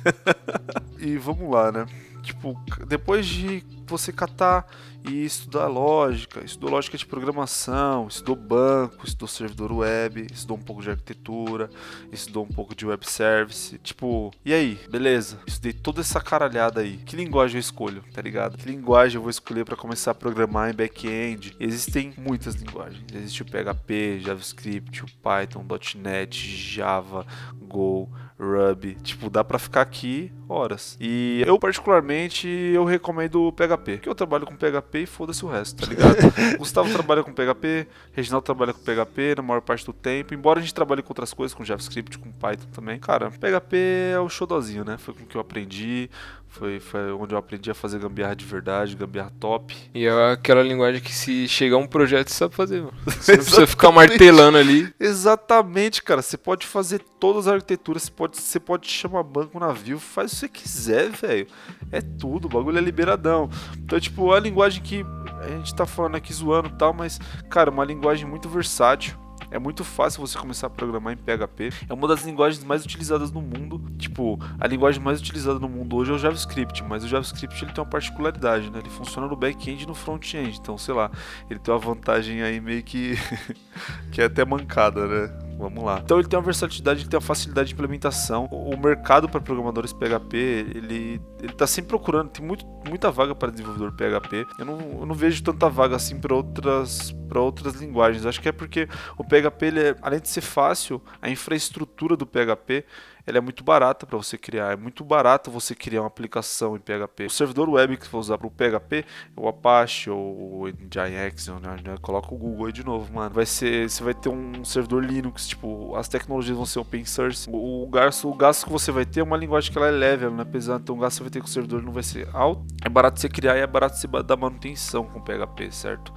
e vamos lá, né? Tipo, depois de você catar e estudar lógica, estudou lógica de programação, estudou banco, estudou servidor web, estudou um pouco de arquitetura, estudou um pouco de web service. Tipo, e aí? Beleza, estudei toda essa caralhada aí. Que linguagem eu escolho, tá ligado? Que linguagem eu vou escolher para começar a programar em back-end? Existem muitas linguagens. Existe o PHP, JavaScript, o Python, .NET, Java, Go, Ruby. Tipo, dá pra ficar aqui horas. E eu, particularmente, eu recomendo o PHP. Porque eu trabalho com PHP e foda-se o resto, tá ligado? Gustavo trabalha com PHP, Reginaldo trabalha com PHP na maior parte do tempo. Embora a gente trabalhe com outras coisas, com JavaScript, com Python também. Cara, PHP é o xodózinho, né? Foi com que eu aprendi. Foi, foi onde eu aprendi a fazer gambiarra de verdade, gambiarra top. E é aquela linguagem que se chegar um projeto você sabe fazer, mano. Você não precisa ficar martelando ali. Exatamente, cara. Você pode fazer todas as arquiteturas, você pode, você pode chamar banco, navio, faz o que você quiser, velho. É tudo, o bagulho é liberadão. Então, tipo, a linguagem que a gente tá falando aqui zoando e tal, mas, cara, uma linguagem muito versátil. É muito fácil você começar a programar em PHP. É uma das linguagens mais utilizadas no mundo. Tipo, a linguagem mais utilizada no mundo hoje é o JavaScript, mas o JavaScript ele tem uma particularidade, né? Ele funciona no back-end e no front-end. Então, sei lá, ele tem uma vantagem aí meio que que é até mancada, né? Vamos lá. Então ele tem uma versatilidade, ele tem uma facilidade de implementação. O mercado para programadores PHP, ele, ele tá sempre procurando, tem muito, muita vaga para desenvolvedor PHP. Eu não, eu não vejo tanta vaga assim para outras, outras linguagens. Acho que é porque o PHP, ele é, além de ser fácil, a infraestrutura do PHP ela é muito barata para você criar. É muito barato você criar uma aplicação em PHP. O servidor web que você vai usar para o PHP o Apache ou o Nginx, né? coloca o Google aí de novo, mano. Vai ser, você vai ter um servidor Linux, tipo, as tecnologias vão ser open source. O, o, gasto, o gasto que você vai ter é uma linguagem que ela é leve, ela não é pesada, então o gasto que você vai ter com o servidor não vai ser alto. É barato você criar e é barato você dar manutenção com PHP, certo?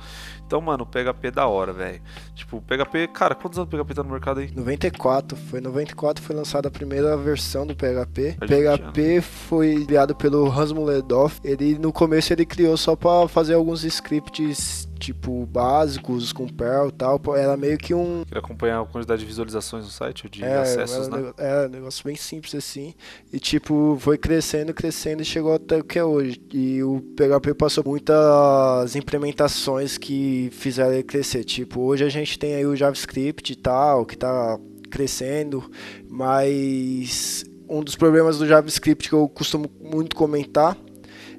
Então, mano, o PHP é da hora, velho. Tipo, o PHP, cara, quantos anos o PHP tá no mercado aí? 94. Foi 94 foi lançada a primeira versão do PHP. PHP foi criado pelo Hans Mullerdoff. Ele no começo ele criou só para fazer alguns scripts tipo, básicos com Perl e tal. Era meio que um. Queria acompanhar a quantidade de visualizações no site, ou de é, acessos, era, né? É, um negócio bem simples assim. E tipo, foi crescendo, crescendo e chegou até o que é hoje. E o PHP passou muitas implementações que fizeram ele crescer. Tipo, hoje a gente tem aí o JavaScript e tal, que tá crescendo, mas um dos problemas do JavaScript que eu costumo muito comentar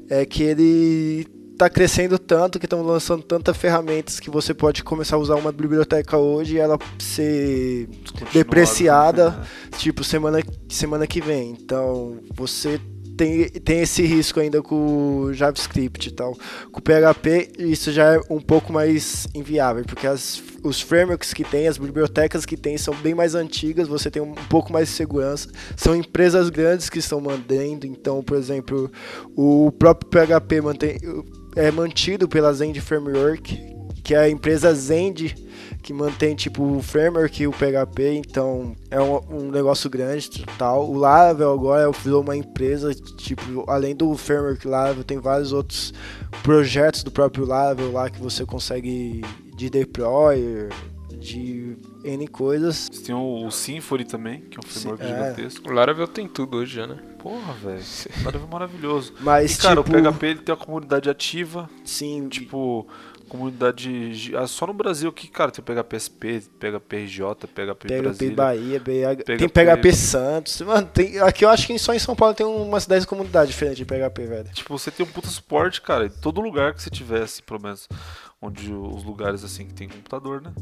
é que ele está crescendo tanto, que estão lançando tantas ferramentas que você pode começar a usar uma biblioteca hoje e ela ser depreciada, né? tipo, semana, semana que vem. Então, você tem, tem esse risco ainda com o JavaScript e tal. Com o PHP, isso já é um pouco mais inviável, porque as, os frameworks que tem, as bibliotecas que tem, são bem mais antigas, você tem um pouco mais de segurança. São empresas grandes que estão mandando, então, por exemplo, o próprio PHP mantém é mantido pela Zend Framework, que é a empresa Zend que mantém tipo o framework e o PHP, então é um, um negócio grande tal. O Laravel agora virou uma empresa, tipo, além do framework Laravel, tem vários outros projetos do próprio Laravel lá que você consegue de deploy, de N coisas. Tem o, o Symfony também, que é um framework Sim, é. gigantesco. O Laravel tem tudo hoje já, né? Porra, velho. Laravel é maravilhoso. Mas, e, cara, tipo... o PHP ele tem uma comunidade ativa. Sim. Tipo, comunidade. Ah, só no Brasil que, cara, tem PHPSP, PHPRJ, PHP, PHP Brasília. Bahia, BH, PHP... tem PHP Santos. Mano, tem, aqui eu acho que só em São Paulo tem umas 10 comunidades diferentes de PHP, velho. Tipo, você tem um puta suporte, cara, em todo lugar que você tivesse, pelo menos. Onde os lugares assim que tem computador, né?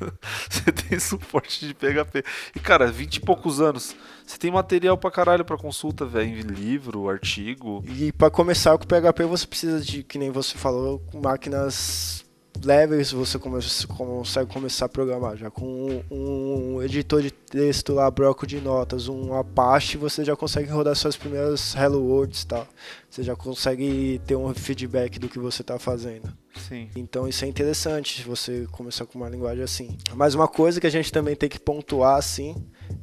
você tem suporte de PHP. E, cara, 20 e poucos anos. Você tem material pra caralho pra consulta, velho. Livro, artigo. E para começar com PHP você precisa de, que nem você falou, máquinas levels você come- consegue começar a programar. Já com um, um editor de texto lá, bloco de notas, um Apache, você já consegue rodar suas primeiras Hello Worlds e tal. Você já consegue ter um feedback do que você está fazendo. Sim. Então isso é interessante, você começar com uma linguagem assim. Mas uma coisa que a gente também tem que pontuar assim,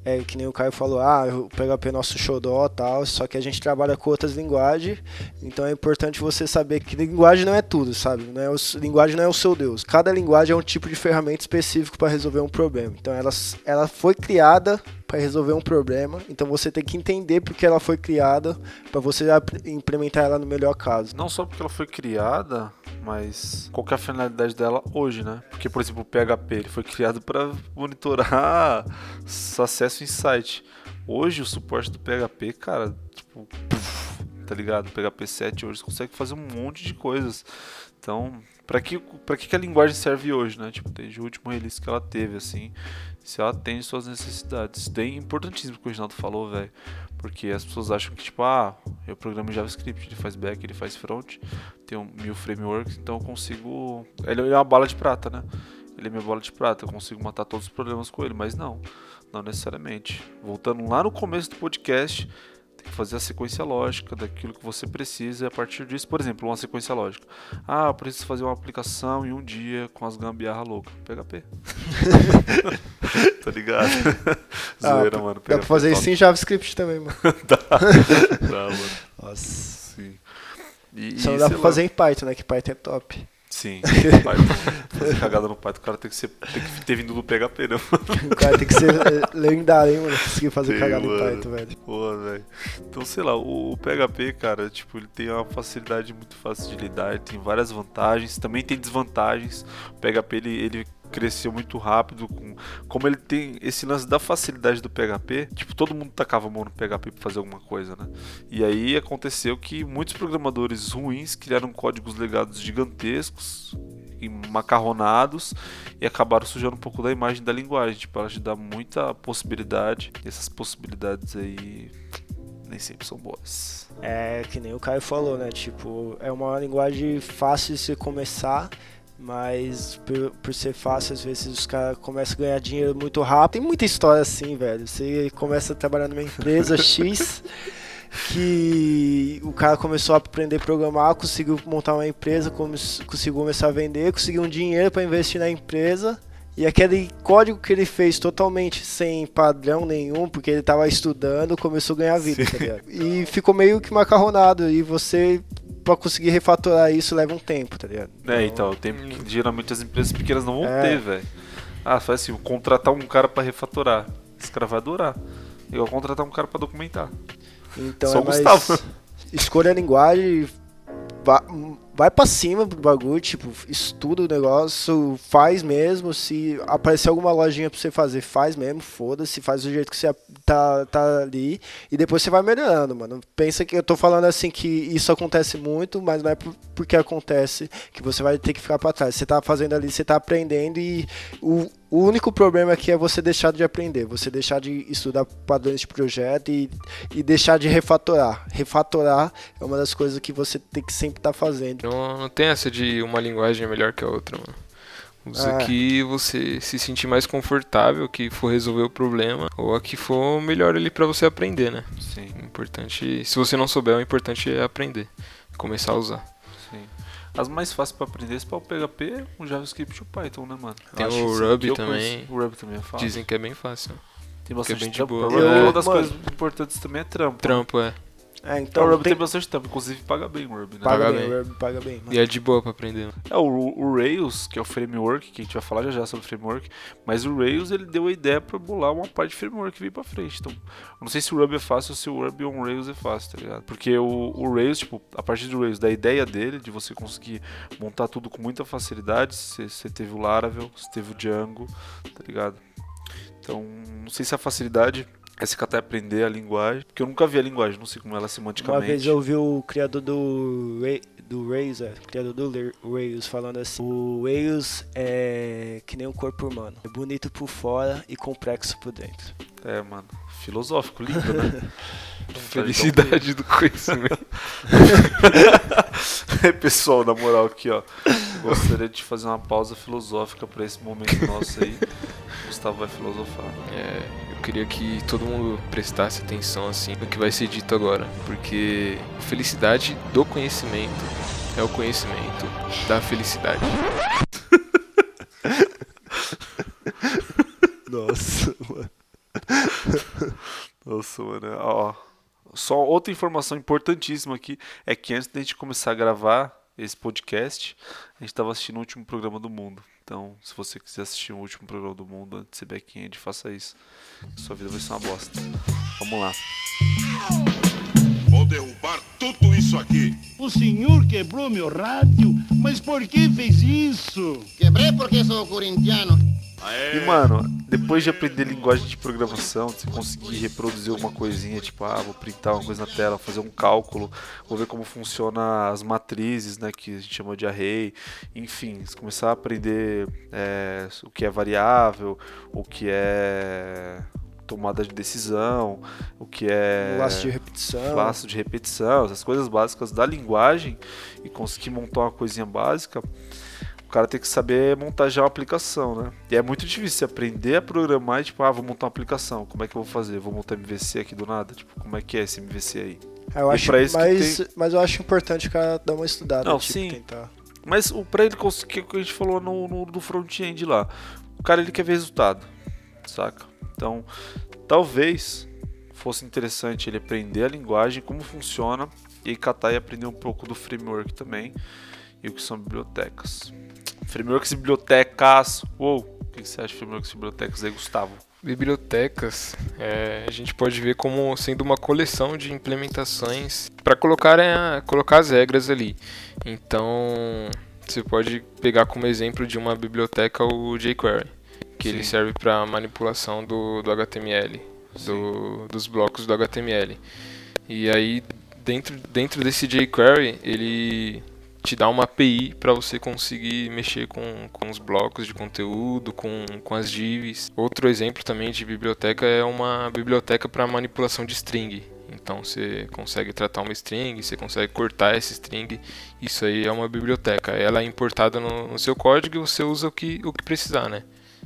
é que nem o Caio falou, ah, o PHP é nosso xodó tal, só que a gente trabalha com outras linguagens, então é importante você saber que linguagem não é tudo, sabe? Não é o, linguagem não é o seu Deus. Cada linguagem é um tipo de ferramenta específico para resolver um problema. Então ela, ela foi criada para resolver um problema, então você tem que entender porque ela foi criada para você implementar ela no melhor caso. Não só porque ela foi criada, mas qual é a finalidade dela hoje, né? Porque, por exemplo, o PHP ele foi criado para monitorar acesso em site. Hoje o suporte do PHP, cara, tipo, tá ligado? O PHP 7 hoje você consegue fazer um monte de coisas. Então, pra que, que que a linguagem serve hoje, né? Tipo, desde o último release que ela teve, assim, se ela tem suas necessidades. É importantíssimo que o Reginaldo falou, velho. Porque as pessoas acham que, tipo, ah, eu programo JavaScript, ele faz back, ele faz front, tem um, mil frameworks, então eu consigo. Ele é uma bala de prata, né? Ele é minha bola de prata, eu consigo matar todos os problemas com ele, mas não, não necessariamente. Voltando lá no começo do podcast, tem fazer a sequência lógica daquilo que você precisa e a partir disso, por exemplo, uma sequência lógica. Ah, eu preciso fazer uma aplicação em um dia com as gambiarra loucas. PHP. tá ligado? Zoeira, Ah, mano. Dá pra PHP fazer top. isso em JavaScript também, mano. Dá, mano. Nossa. Sim. E, Só não e, dá pra lá. fazer em Python, né? Que Python é top. Sim, Python. Fazer cagada no Python, o cara tem que, ser, tem que ter vindo do PHP, né? O cara tem que ser eh, lendário, hein, mano? Conseguir fazer Tem, cagada em mano. Python, velho. Pô, velho. Então, sei lá, o, o PHP, cara, tipo, ele tem uma facilidade muito fácil de lidar, ele tem várias vantagens, também tem desvantagens. O PHP, ele, ele cresceu muito rápido, com, como ele tem esse lance da facilidade do PHP, tipo, todo mundo tacava a mão no PHP pra fazer alguma coisa, né? E aí aconteceu que muitos programadores ruins criaram códigos legados gigantescos e macarronados e acabaram sujando um pouco da imagem da linguagem. Tipo, ela te muita possibilidade e essas possibilidades aí nem sempre são boas. É que nem o Caio falou, né? Tipo, é uma linguagem fácil de se começar, mas por, por ser fácil, às vezes os caras começam a ganhar dinheiro muito rápido. Tem muita história assim, velho. Você começa a trabalhar numa empresa X que o cara começou a aprender a programar, conseguiu montar uma empresa, conseguiu começar a vender, conseguiu um dinheiro para investir na empresa. E aquele código que ele fez totalmente sem padrão nenhum, porque ele tava estudando, começou a ganhar vida, tá? E ficou meio que macarronado. E você, pra conseguir refatorar isso, leva um tempo, tá ligado? É, então, o tempo que geralmente as empresas pequenas não vão É. ter, velho. Ah, faz assim, contratar um cara pra refatorar. Esse cara vai adorar. Igual contratar um cara pra documentar. Então Só é o. Gustavo. Escolha a linguagem, vai, pra cima do bagulho, tipo, estuda o negócio, faz mesmo. Se aparecer alguma lojinha pra você fazer, faz mesmo, foda-se, faz do jeito que você tá, tá ali. E depois você vai melhorando, mano. Pensa que eu tô falando assim que isso acontece muito, mas não é por- porque acontece que você vai ter que ficar pra trás. Você tá fazendo ali, você tá aprendendo e o. O único problema aqui é você deixar de aprender, você deixar de estudar padrões de projeto e, e deixar de refatorar. Refatorar é uma das coisas que você tem que sempre estar fazendo. Não, não tem essa de uma linguagem é melhor que a outra, mano. Usa É. que você se sentir mais confortável, que for resolver o problema, ou a que for melhor ali pra você aprender, né? Sim, O importante, se você não souber, o importante é aprender, começar a usar. As mais fáceis pra aprender para o PHP, o JavaScript e o Python, né, mano? Tem Acho o Ruby também. conheço. O Ruby também é fácil. Dizem que é bem fácil. tem bastante bem de trampo. boa. Uma das mano- coisas importantes também é trampo. Trampo, é. É, Então, então o Ruby tem, tem bastante trampo, inclusive paga bem o Ruby, né? paga, Paga bem, bem. o Ruby paga bem. mano. E é de boa pra aprender. É, o, o Rails, que é o framework, que a gente vai falar já já sobre o framework, mas o Rails ele deu a ideia pra bolar uma parte de framework que veio pra frente. Então, eu não sei se o Ruby é fácil ou se o Ruby on Rails é fácil, tá ligado? Porque o, o Rails, tipo, a partir do Rails, da ideia dele, de você conseguir montar tudo com muita facilidade, você, você teve o Laravel, você teve o Django, tá ligado? Então, não sei se a facilidade é se catar e aprender a linguagem, porque eu nunca vi a linguagem, não sei como ela é Uma semanticamente. vez eu ouvi o criador do, Ra- do Rails, é, o criador do Ra- Rails, falando assim: o Rails é que nem um corpo humano, é bonito por fora e complexo por dentro. É, mano, filosófico, lindo, né? Felicidade do conhecimento. É, pessoal, na moral aqui, ó. Gostaria de fazer uma pausa filosófica pra esse momento nosso aí. Gustavo vai filosofar. É, eu queria que todo mundo prestasse atenção assim no que vai ser dito agora, porque a felicidade do conhecimento é o conhecimento da felicidade. Nossa, mano. Nossa, mano. Ó, só outra informação importantíssima aqui é que antes da gente começar a gravar esse podcast, a gente estava assistindo o último programa do mundo. Então, se você quiser assistir o último programa do mundo antes de ser back-end, faça isso. Sua vida vai ser uma bosta. Vamos lá. Vou derrubar tudo isso aqui. O senhor quebrou meu rádio, mas por que fez isso? Quebrei porque sou corintiano. E mano, depois de aprender linguagem de programação, de você conseguir reproduzir alguma coisinha, tipo, ah, vou printar uma coisa na tela, fazer um cálculo, vou ver como funciona as matrizes, né, que a gente chama de array, enfim, começar a aprender é, o que é variável, o que é tomada de decisão, o que é Laço de repetição. laço de repetição, essas coisas básicas da linguagem e conseguir montar uma coisinha básica, o cara tem que saber montar já uma aplicação, né? E é muito difícil aprender a programar e tipo, ah, vou montar uma aplicação, como é que eu vou fazer? Vou montar MVC aqui do nada? Tipo, como é que é esse MVC aí? É, eu E acho, mas, tem- mas eu acho importante o cara dar uma estudada. Não, tipo, sim. tentar. Mas o pra ele conseguir o que a gente falou no, no do front-end lá, o cara ele quer ver resultado, saca? Então, talvez fosse interessante ele aprender a linguagem, como funciona, e catar e aprender um pouco do framework também, e o que são bibliotecas. Frameworks e bibliotecas. Uou! O que que você acha de frameworks e bibliotecas aí, Gustavo? Bibliotecas, é, a gente pode ver como sendo uma coleção de implementações para colocar, é, colocar as regras ali. Então, você pode pegar como exemplo de uma biblioteca o jQuery, que ele Sim. serve para manipulação do, do HTML, do- dos blocos do HTML. E aí, dentro, dentro desse jQuery, ele te dá uma API para você conseguir mexer com, com os blocos de conteúdo, com, com as divs. Outro exemplo também de biblioteca é uma biblioteca para manipulação de string. Então você consegue tratar uma string, você consegue cortar essa string. Isso aí é uma biblioteca. Ela é importada no, no seu código e você usa o que, o que precisar, né?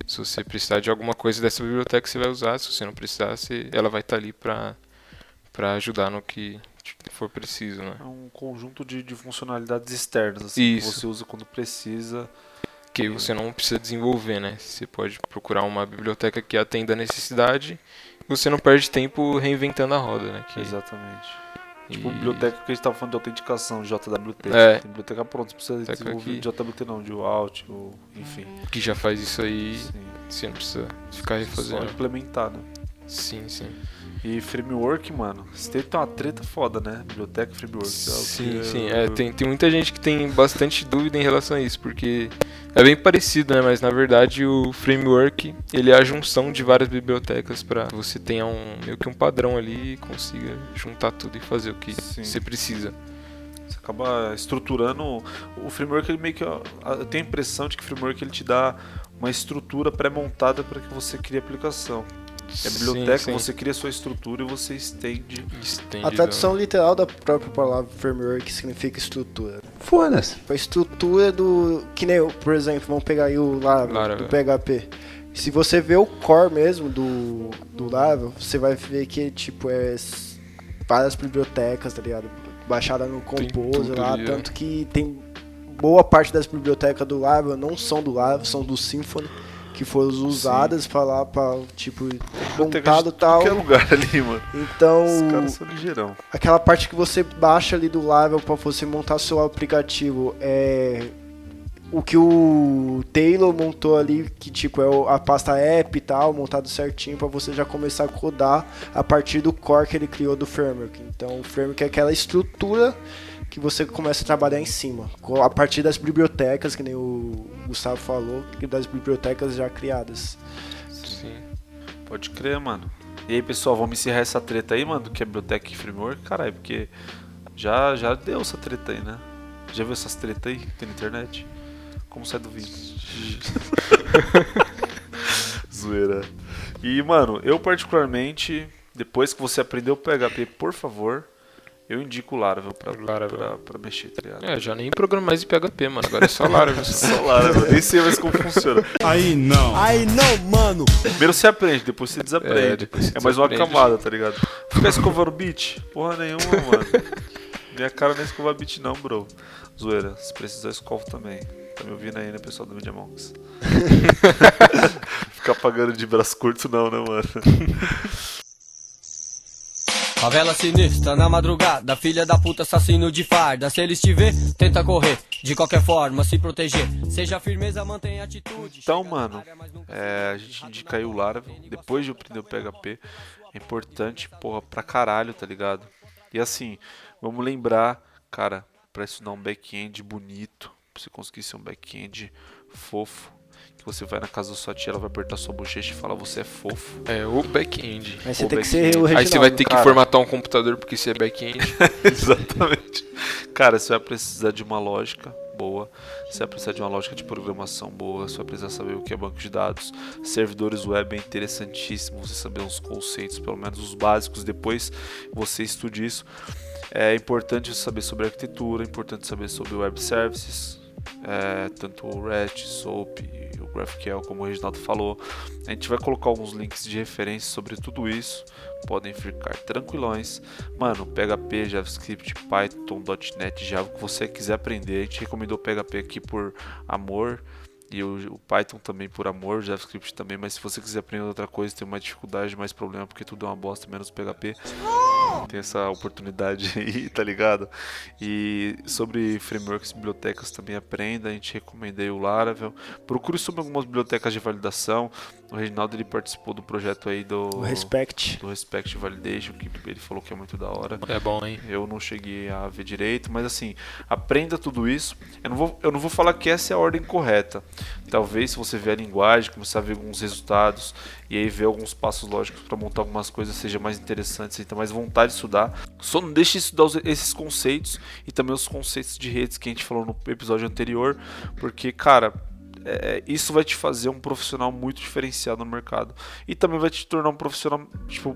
Se você precisar de alguma coisa dessa biblioteca, você vai usar. Se você não precisar, você- ela vai estar ali para para ajudar no que for preciso, né? É um conjunto de, de funcionalidades externas, assim, que você usa quando precisa. que você não precisa desenvolver, né? Você pode procurar uma biblioteca que atenda a necessidade e você não perde tempo reinventando a roda, né? Que, Exatamente. E- Tipo, biblioteca que a gente tava falando de autenticação, JWT. É. Tem biblioteca pronta, não precisa Biblioteca desenvolver que- JWT não, de Alt, ou, enfim. que já faz isso aí, Sim. você não precisa ficar Só refazendo. implementar, né? Sim, sim. E framework, mano, você tem ter uma treta foda, né? Biblioteca e framework. Sim, sim. É, tem, tem muita gente que tem bastante dúvida em relação a isso, porque é bem parecido, né? Mas na verdade o framework ele é a junção de várias bibliotecas para você tenha um meio que um padrão ali e consiga juntar tudo e fazer o que Sim. você precisa. Você acaba estruturando. O framework, ele meio que. Eu tenho a impressão de que o framework ele te dá uma estrutura pré-montada para que você crie a aplicação. É a biblioteca, Sim, sim. você cria a sua estrutura e você estende. Estende A tradução literal da própria palavra framework significa estrutura. Foda-se. A estrutura do. Que nem, por exemplo, vamos pegar aí o Laravel, Laravel. do PHP. Se você vê o core mesmo do, do Laravel, você vai ver que tipo é várias bibliotecas, tá ligado? Baixada no tudo lá, ali, tanto que tem boa parte das bibliotecas do Laravel não são do Laravel, são do Symfony, que foram usadas pra lá, pra, tipo, montado tal. Qualquer lugar ali, mano. Então, Os caras são ligeirão. aquela parte que você baixa ali do Laravel para você montar seu aplicativo é o que o Taylor montou ali, que tipo é a pasta app e tal, montado certinho para você já começar a codar a partir do core que ele criou do framework. Então, o framework é aquela estrutura que você começa a trabalhar em cima, a partir das bibliotecas, que nem o Gustavo falou, que das bibliotecas já criadas. Sim. Pode crer, mano. E aí, pessoal, vamos encerrar essa treta aí, mano, que é biblioteca e framework? Caralho, porque já, já deu essa treta aí, né? Já viu essas tretas aí que tem na internet? Como sai do vídeo? Zoeira. E, mano, eu particularmente, depois que você aprendeu o PHP, por favor, Eu indico o Laravel pra, Laravel. pra, pra mexer, tá ligado? É, já nem programa mais em PHP, mano. Agora é só Laravel. Só Laravel, nem sei mais como funciona. Aí não. Aí não, mano. Primeiro você aprende, depois você desaprende. É, É, depois você mais uma desaprende. camada, tá ligado? Ficar escovando beat? Porra nenhuma, mano. Minha cara não é escovar beat não, bro. Zoeira, se precisar escovo também. Tá me ouvindo aí, né, pessoal do Media Monks? Ficar pagando de braço curto não, né, mano? Favela sinistra na madrugada, filha da puta assassino de farda. Se eles te ver, tenta correr. De qualquer forma, se proteger. Seja firmeza, mantenha atitude. Então, mano, é, a gente indica aí o Laravel. Depois de aprender o PHP, é importante, porra, pra caralho, tá ligado? E assim, vamos lembrar, cara, pra estudar um back-end bonito, pra você conseguir ser um back-end fofo, você vai na casa da sua tia, ela vai apertar sua bochecha e falar você é fofo. É o back-end. Aí você tem que ser o Aí você vai ter que cara. formatar um computador porque você é back-end. Exatamente. Cara, você vai precisar de uma lógica boa, você vai precisar de uma lógica de programação boa, você vai precisar saber o que é banco de dados. Servidores web é interessantíssimo você saber uns conceitos, pelo menos os básicos, depois você estude isso. É importante saber sobre arquitetura, é importante saber sobre web services, é, tanto o REST, SOAP o GraphQL, como o Reginaldo falou. A gente vai colocar alguns links de referência sobre tudo isso. Podem ficar tranquilões. Mano, PHP, JavaScript, Python, .NET, Java, o que você quiser aprender. A gente recomendou o PHP aqui por amor. E o, Python também por amor, o JavaScript também, mas se você quiser aprender outra coisa, tem mais dificuldade, mais problema, porque tudo é uma bosta, menos PHP. Tem essa oportunidade aí, tá ligado? E sobre frameworks e bibliotecas também aprenda, a gente recomenda aí o Laravel. Procure sobre algumas bibliotecas de validação. O Reginaldo ele participou do projeto aí do O Respect. do Respect Validation, que ele falou que é muito da hora. É bom, hein? Eu não cheguei a ver direito, mas assim, aprenda tudo isso. Eu não vou, eu não vou falar que essa é a ordem correta. Talvez se você ver a linguagem, começar a ver alguns resultados e aí ver alguns passos lógicos para montar algumas coisas seja mais interessante, você tenha mais vontade de estudar. Só não deixe de estudar esses conceitos e também os conceitos de redes que a gente falou no episódio anterior, porque, cara, é, isso vai te fazer um profissional muito diferenciado no mercado. E também vai te tornar um profissional, tipo,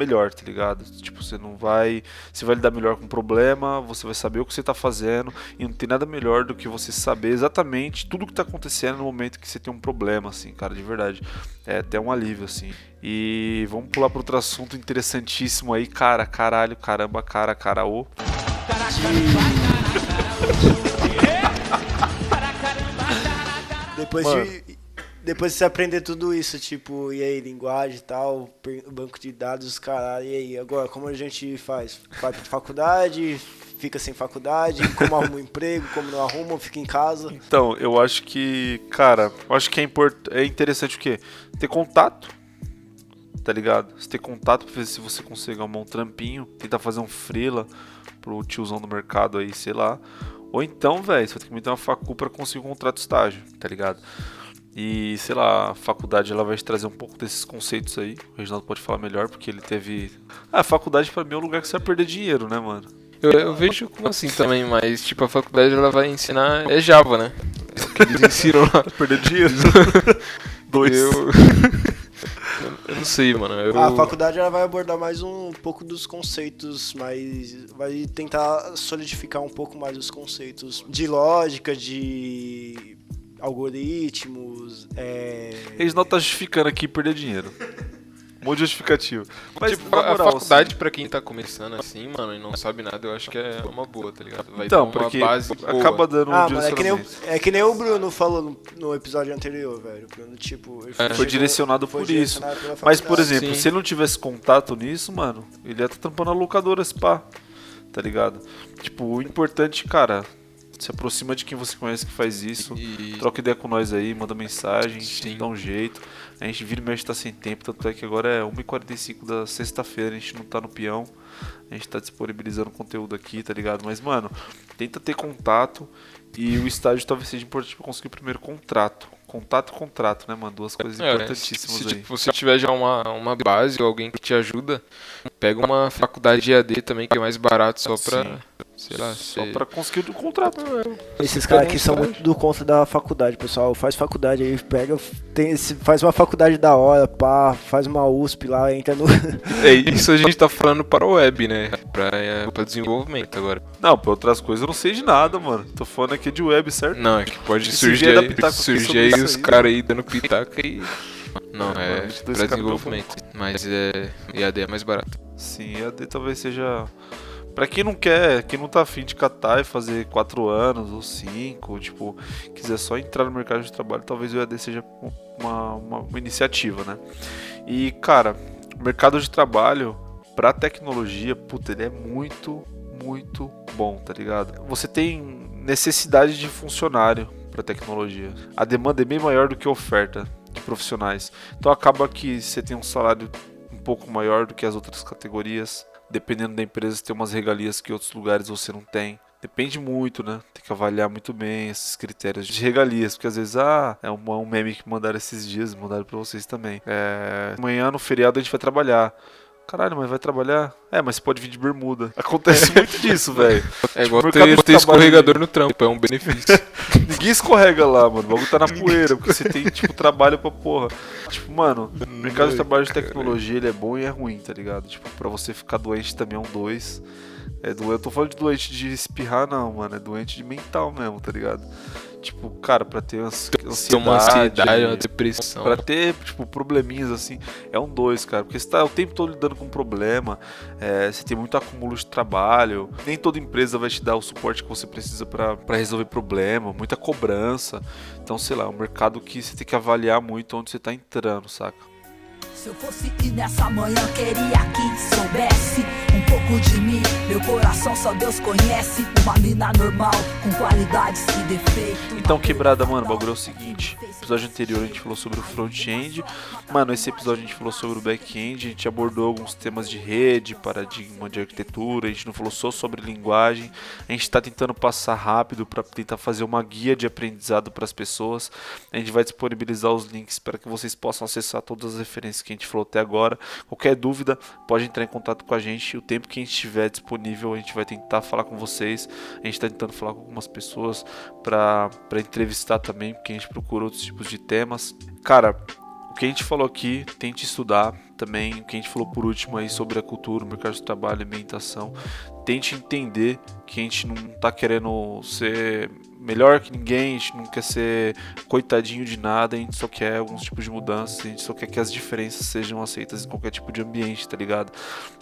melhor, tá ligado? Tipo, você não vai. Você vai lidar melhor com o problema, você vai saber o que você tá fazendo. E não tem nada melhor do que você saber exatamente tudo que tá acontecendo no momento que você tem um problema, assim, cara, de verdade. É até um alívio, assim. E vamos pular para outro assunto interessantíssimo aí, cara, caralho, caramba, cara, caraô. Depois Mano. de. Depois de você aprender tudo isso, tipo, e aí, linguagem e tal, banco de dados, caralho, e aí, agora, como a gente faz? Vai pra faculdade, fica sem faculdade, como arruma um emprego, como não arruma, fica em casa. Então, eu acho que, cara, eu acho que é, import... é interessante o quê? Ter contato, tá ligado? Você ter contato pra ver se você consegue arrumar um trampinho, tentar fazer um freela pro tiozão do mercado aí, sei lá. Ou então, velho, você vai ter que meter uma facu pra conseguir um contrato de estágio, tá ligado? E, sei lá, a faculdade ela vai te trazer um pouco desses conceitos aí. O Reginaldo pode falar melhor, porque ele teve. Ah, a faculdade pra mim é um lugar que você vai perder dinheiro, né, mano? Eu, eu vejo como assim também, mas tipo, a faculdade ela vai ensinar é Java, né? É o que eles ensinam lá. Perder dinheiro. Dois. Eu, eu não sei, mano. Eu, A faculdade ela vai abordar mais um pouco dos conceitos, mas vai tentar solidificar um pouco mais os conceitos de lógica, de algoritmos, é... Eles não tá justificando aqui perder dinheiro. Um monte de justificativo. Mas, tipo, na a moral, faculdade pra quem tá começando assim, mano, e não sabe nada, eu acho que é uma boa, tá ligado? Vai Então, porque base boa. acaba dando um Ah, mano, é que, nem o, é que nem o Bruno falou no, no episódio anterior, velho. O Bruno, tipo, ele Foi direcionado foi por direcionado isso. pela Mas, por exemplo, se ele não tivesse contato nisso, mano, ele ia estar tampando a locadora spa. Tá ligado? Tipo, o importante, cara, se aproxima de quem você conhece que faz isso. E- Troca ideia com nós aí, manda mensagem, dá um jeito. A gente vira e mexe tá sem tempo, tanto é que agora é 1h45 da sexta-feira, a gente não tá no peão. A gente tá disponibilizando conteúdo aqui, tá ligado? Mas, mano, tenta ter contato e o estágio talvez seja importante pra conseguir o primeiro contrato. Contato contrato, né, mano? Duas coisas É, importantíssimas se, aí. tipo, você tiver já uma, uma base ou alguém que te ajuda, pega uma faculdade de AD também, que é mais barato só pra, Sim, sei lá, Só pra conseguir o contrato. Esses Você caras pega aqui um são cara- muito do conta da faculdade, pessoal. Faz faculdade aí, pega, tem faz uma faculdade da hora, pá, faz uma USP lá, entra no. É, isso a gente tá falando para o web, né? Pra, é, pra desenvolvimento agora. Não, pra outras coisas eu não sei de nada, mano. Tô falando aqui de web, certo? Não, é que pode E surgir aí, pitaco surgir aí os caras aí dando pitaca e. Não, É, é, pra caras desenvolvimento. Mas é. EAD é mais barato. Sim, EAD talvez seja. Pra quem não quer, quem não tá afim de catar e fazer 4 anos ou 5, tipo, quiser só entrar no mercado de trabalho, talvez o EAD seja uma, uma, uma iniciativa, né? E, cara, mercado de trabalho pra tecnologia, puta, ele é muito, muito bom, tá ligado? Você tem necessidade de funcionário pra tecnologia. A demanda é bem maior do que a oferta de profissionais. Então acaba que você tem um salário um pouco maior do que as outras categorias. Dependendo da empresa, tem umas regalias que outros lugares você não tem. Depende muito, né? Tem que avaliar muito bem esses critérios de regalias, porque às vezes, ah, é um, um meme que mandaram esses dias, mandaram pra vocês também. É, amanhã no feriado a gente vai trabalhar. Caralho, mas vai trabalhar? É, mas você pode vir de bermuda. Acontece muito disso, velho. É igual Tipo, ter, ter escorregador no trampo, é um benefício. Ninguém escorrega lá, mano. O bagulho tá na poeira, porque você tem, tipo, trabalho pra porra. Tipo, mano, o mercado de trabalho de tecnologia, ele é bom e é ruim, tá ligado? Tipo, pra você ficar doente também é um dois. É doente. Eu tô falando de doente de espirrar, não, mano. É doente de mental mesmo, tá ligado? Tipo, cara, pra ter ansi- ansiedade. uma ansiedade, uma depressão. Pra ter, tipo, probleminhas assim, é um dois, cara. Porque você tá o tempo todo lidando com problema, é, você tem muito acúmulo de trabalho. Nem toda empresa vai te dar o suporte que você precisa pra resolver problema, muita cobrança. Então, sei lá, é um mercado que você tem que avaliar muito onde você tá entrando, saca? Se eu fosse ir nessa manhã, queria que soubesse um pouco de mim. Meu coração só Deus conhece. Uma mina normal, com qualidades e defeitos. Então, quebrada, mano, o bagulho é o seguinte. Episódio anterior a gente falou sobre o front-end. Mano, esse episódio a gente falou sobre o back-end. A gente abordou alguns temas de rede, paradigma de arquitetura. A gente não falou só sobre linguagem. A gente tá tentando passar rápido para tentar fazer uma guia de aprendizado para as pessoas. A gente vai disponibilizar os links para que vocês possam acessar todas as referências que a gente falou até agora. Qualquer dúvida, pode entrar em contato com a gente. O tempo que a gente tiver disponível, a gente vai tentar falar com vocês. A gente está tentando falar com algumas pessoas para entrevistar também, porque a gente procura outros tipos de temas. Cara, o que a gente falou aqui, tente estudar também. O que a gente falou por último aí sobre a cultura, o mercado de trabalho, alimentação. Tente entender que a gente não tá querendo ser melhor que ninguém, a gente não quer ser coitadinho de nada, a gente só quer alguns tipos de mudanças, a gente só quer que as diferenças sejam aceitas em qualquer tipo de ambiente, tá ligado?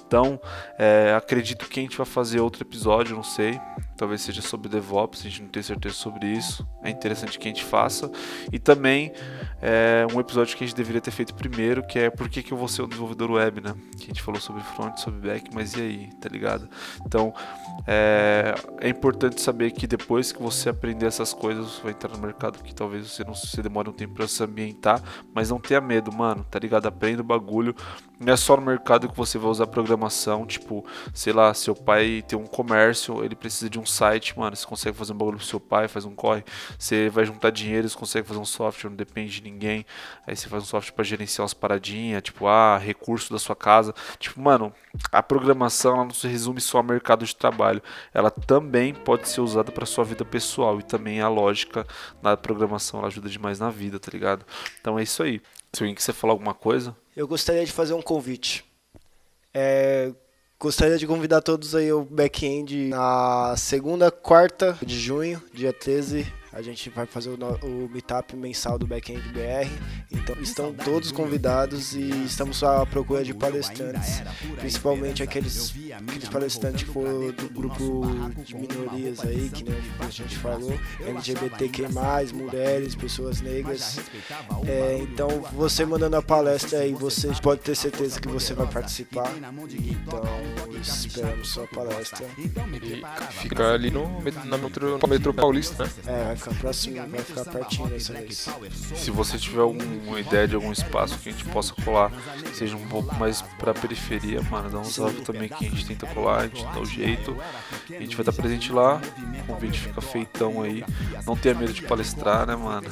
Então, é, acredito que a gente vai fazer outro episódio, não sei. Talvez seja sobre DevOps, a gente não tem certeza sobre isso. É interessante que a gente faça. E também é, um episódio que a gente deveria ter feito primeiro, que é por que, que eu vou ser desenvolvedor web, né? Que a gente falou sobre front, sobre back, mas e aí, tá ligado? Então, é, é importante saber que depois que você aprender essas coisas, você vai entrar no mercado que talvez você não você demore um tempo para se ambientar, mas não tenha medo, mano, tá ligado? Aprenda o bagulho. Não é só no mercado que você vai usar programação, tipo, sei lá, seu pai tem um comércio, ele precisa de um site, mano, você consegue fazer um bagulho pro seu pai, faz um corre. Você vai juntar dinheiro, você consegue fazer um software, não depende de ninguém. Aí você faz um software para gerenciar umas paradinhas, tipo, ah, recurso da sua casa. Tipo, mano, a programação ela não se resume só ao mercado de trabalho. Ela também pode ser usada para sua vida pessoal e também a lógica da programação ela ajuda demais na vida, tá ligado? Então é isso aí. Se alguém quiser falar alguma coisa, Eu gostaria de fazer um convite. É, gostaria de convidar todos aí ao back-end na segunda, quarta de junho, dia 13. A gente vai fazer o, o meetup mensal do Backend BR. Então estão todos convidados e estamos à procura de palestrantes, principalmente aqueles, aqueles palestrantes que foram do grupo de minorias aí, que nem a gente falou, LGBTQ+, mulheres, pessoas negras. É, então você mandando a palestra aí, você pode ter certeza que você vai participar. Então esperamos sua palestra. E fica ali no, na metro, no metrô paulista, né? É, vai ficar ficar próximo, vai ficar pertinho dessa vez. Se você tiver alguma ideia de algum espaço que a gente possa colar, seja um pouco mais pra periferia, mano, dá um salve também que a gente tenta colar, a gente dá o jeito. A gente vai estar presente lá, o convite fica feitão aí. Não tenha medo de palestrar, né, mano?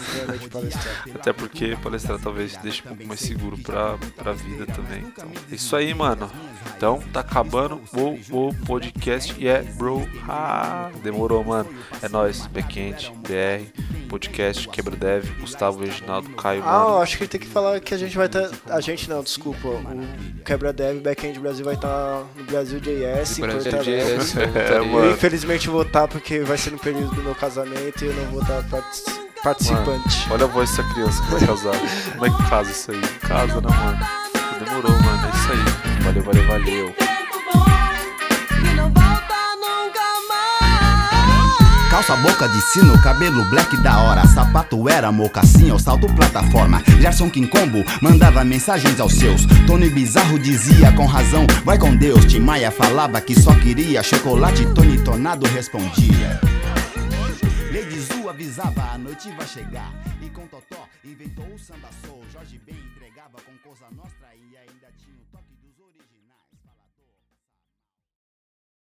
Até porque palestrar talvez deixe um pouco mais seguro pra, pra vida também. Então, é isso aí, mano. Então, tá acabando o, o podcast e é bro. Ah, demorou, mano. É nóis, Backend, Podcast, Quebra Dev, Gustavo, Reginaldo, Caio, Ah, mano. eu acho que tem que falar que a gente vai estar. A gente não, desculpa. O Quebra Dev Backend Brasil vai estar no Brasil JS, em Brasil. JS, É, Eu mano. infelizmente vou estar porque vai ser no período do meu casamento e eu não vou estar Mano, participante. olha a voz dessa criança que vai casar. Como é que casa isso aí? Casa, né, mano? Demorou, mano. É isso aí. Valeu, valeu, valeu. Calça boca de sino, cabelo black da hora. Sapato era mocassim ou salto plataforma. Gerson Quincombo mandava mensagens aos seus. Tony Bizarro dizia com razão Vai com Deus, Tim Maia falava que só queria Chocolate Tony Tornado respondia. Lady Zu avisava, a noite vai chegar. E com Totó inventou o samba soul. Jorge Ben entregava com Cosa Nostra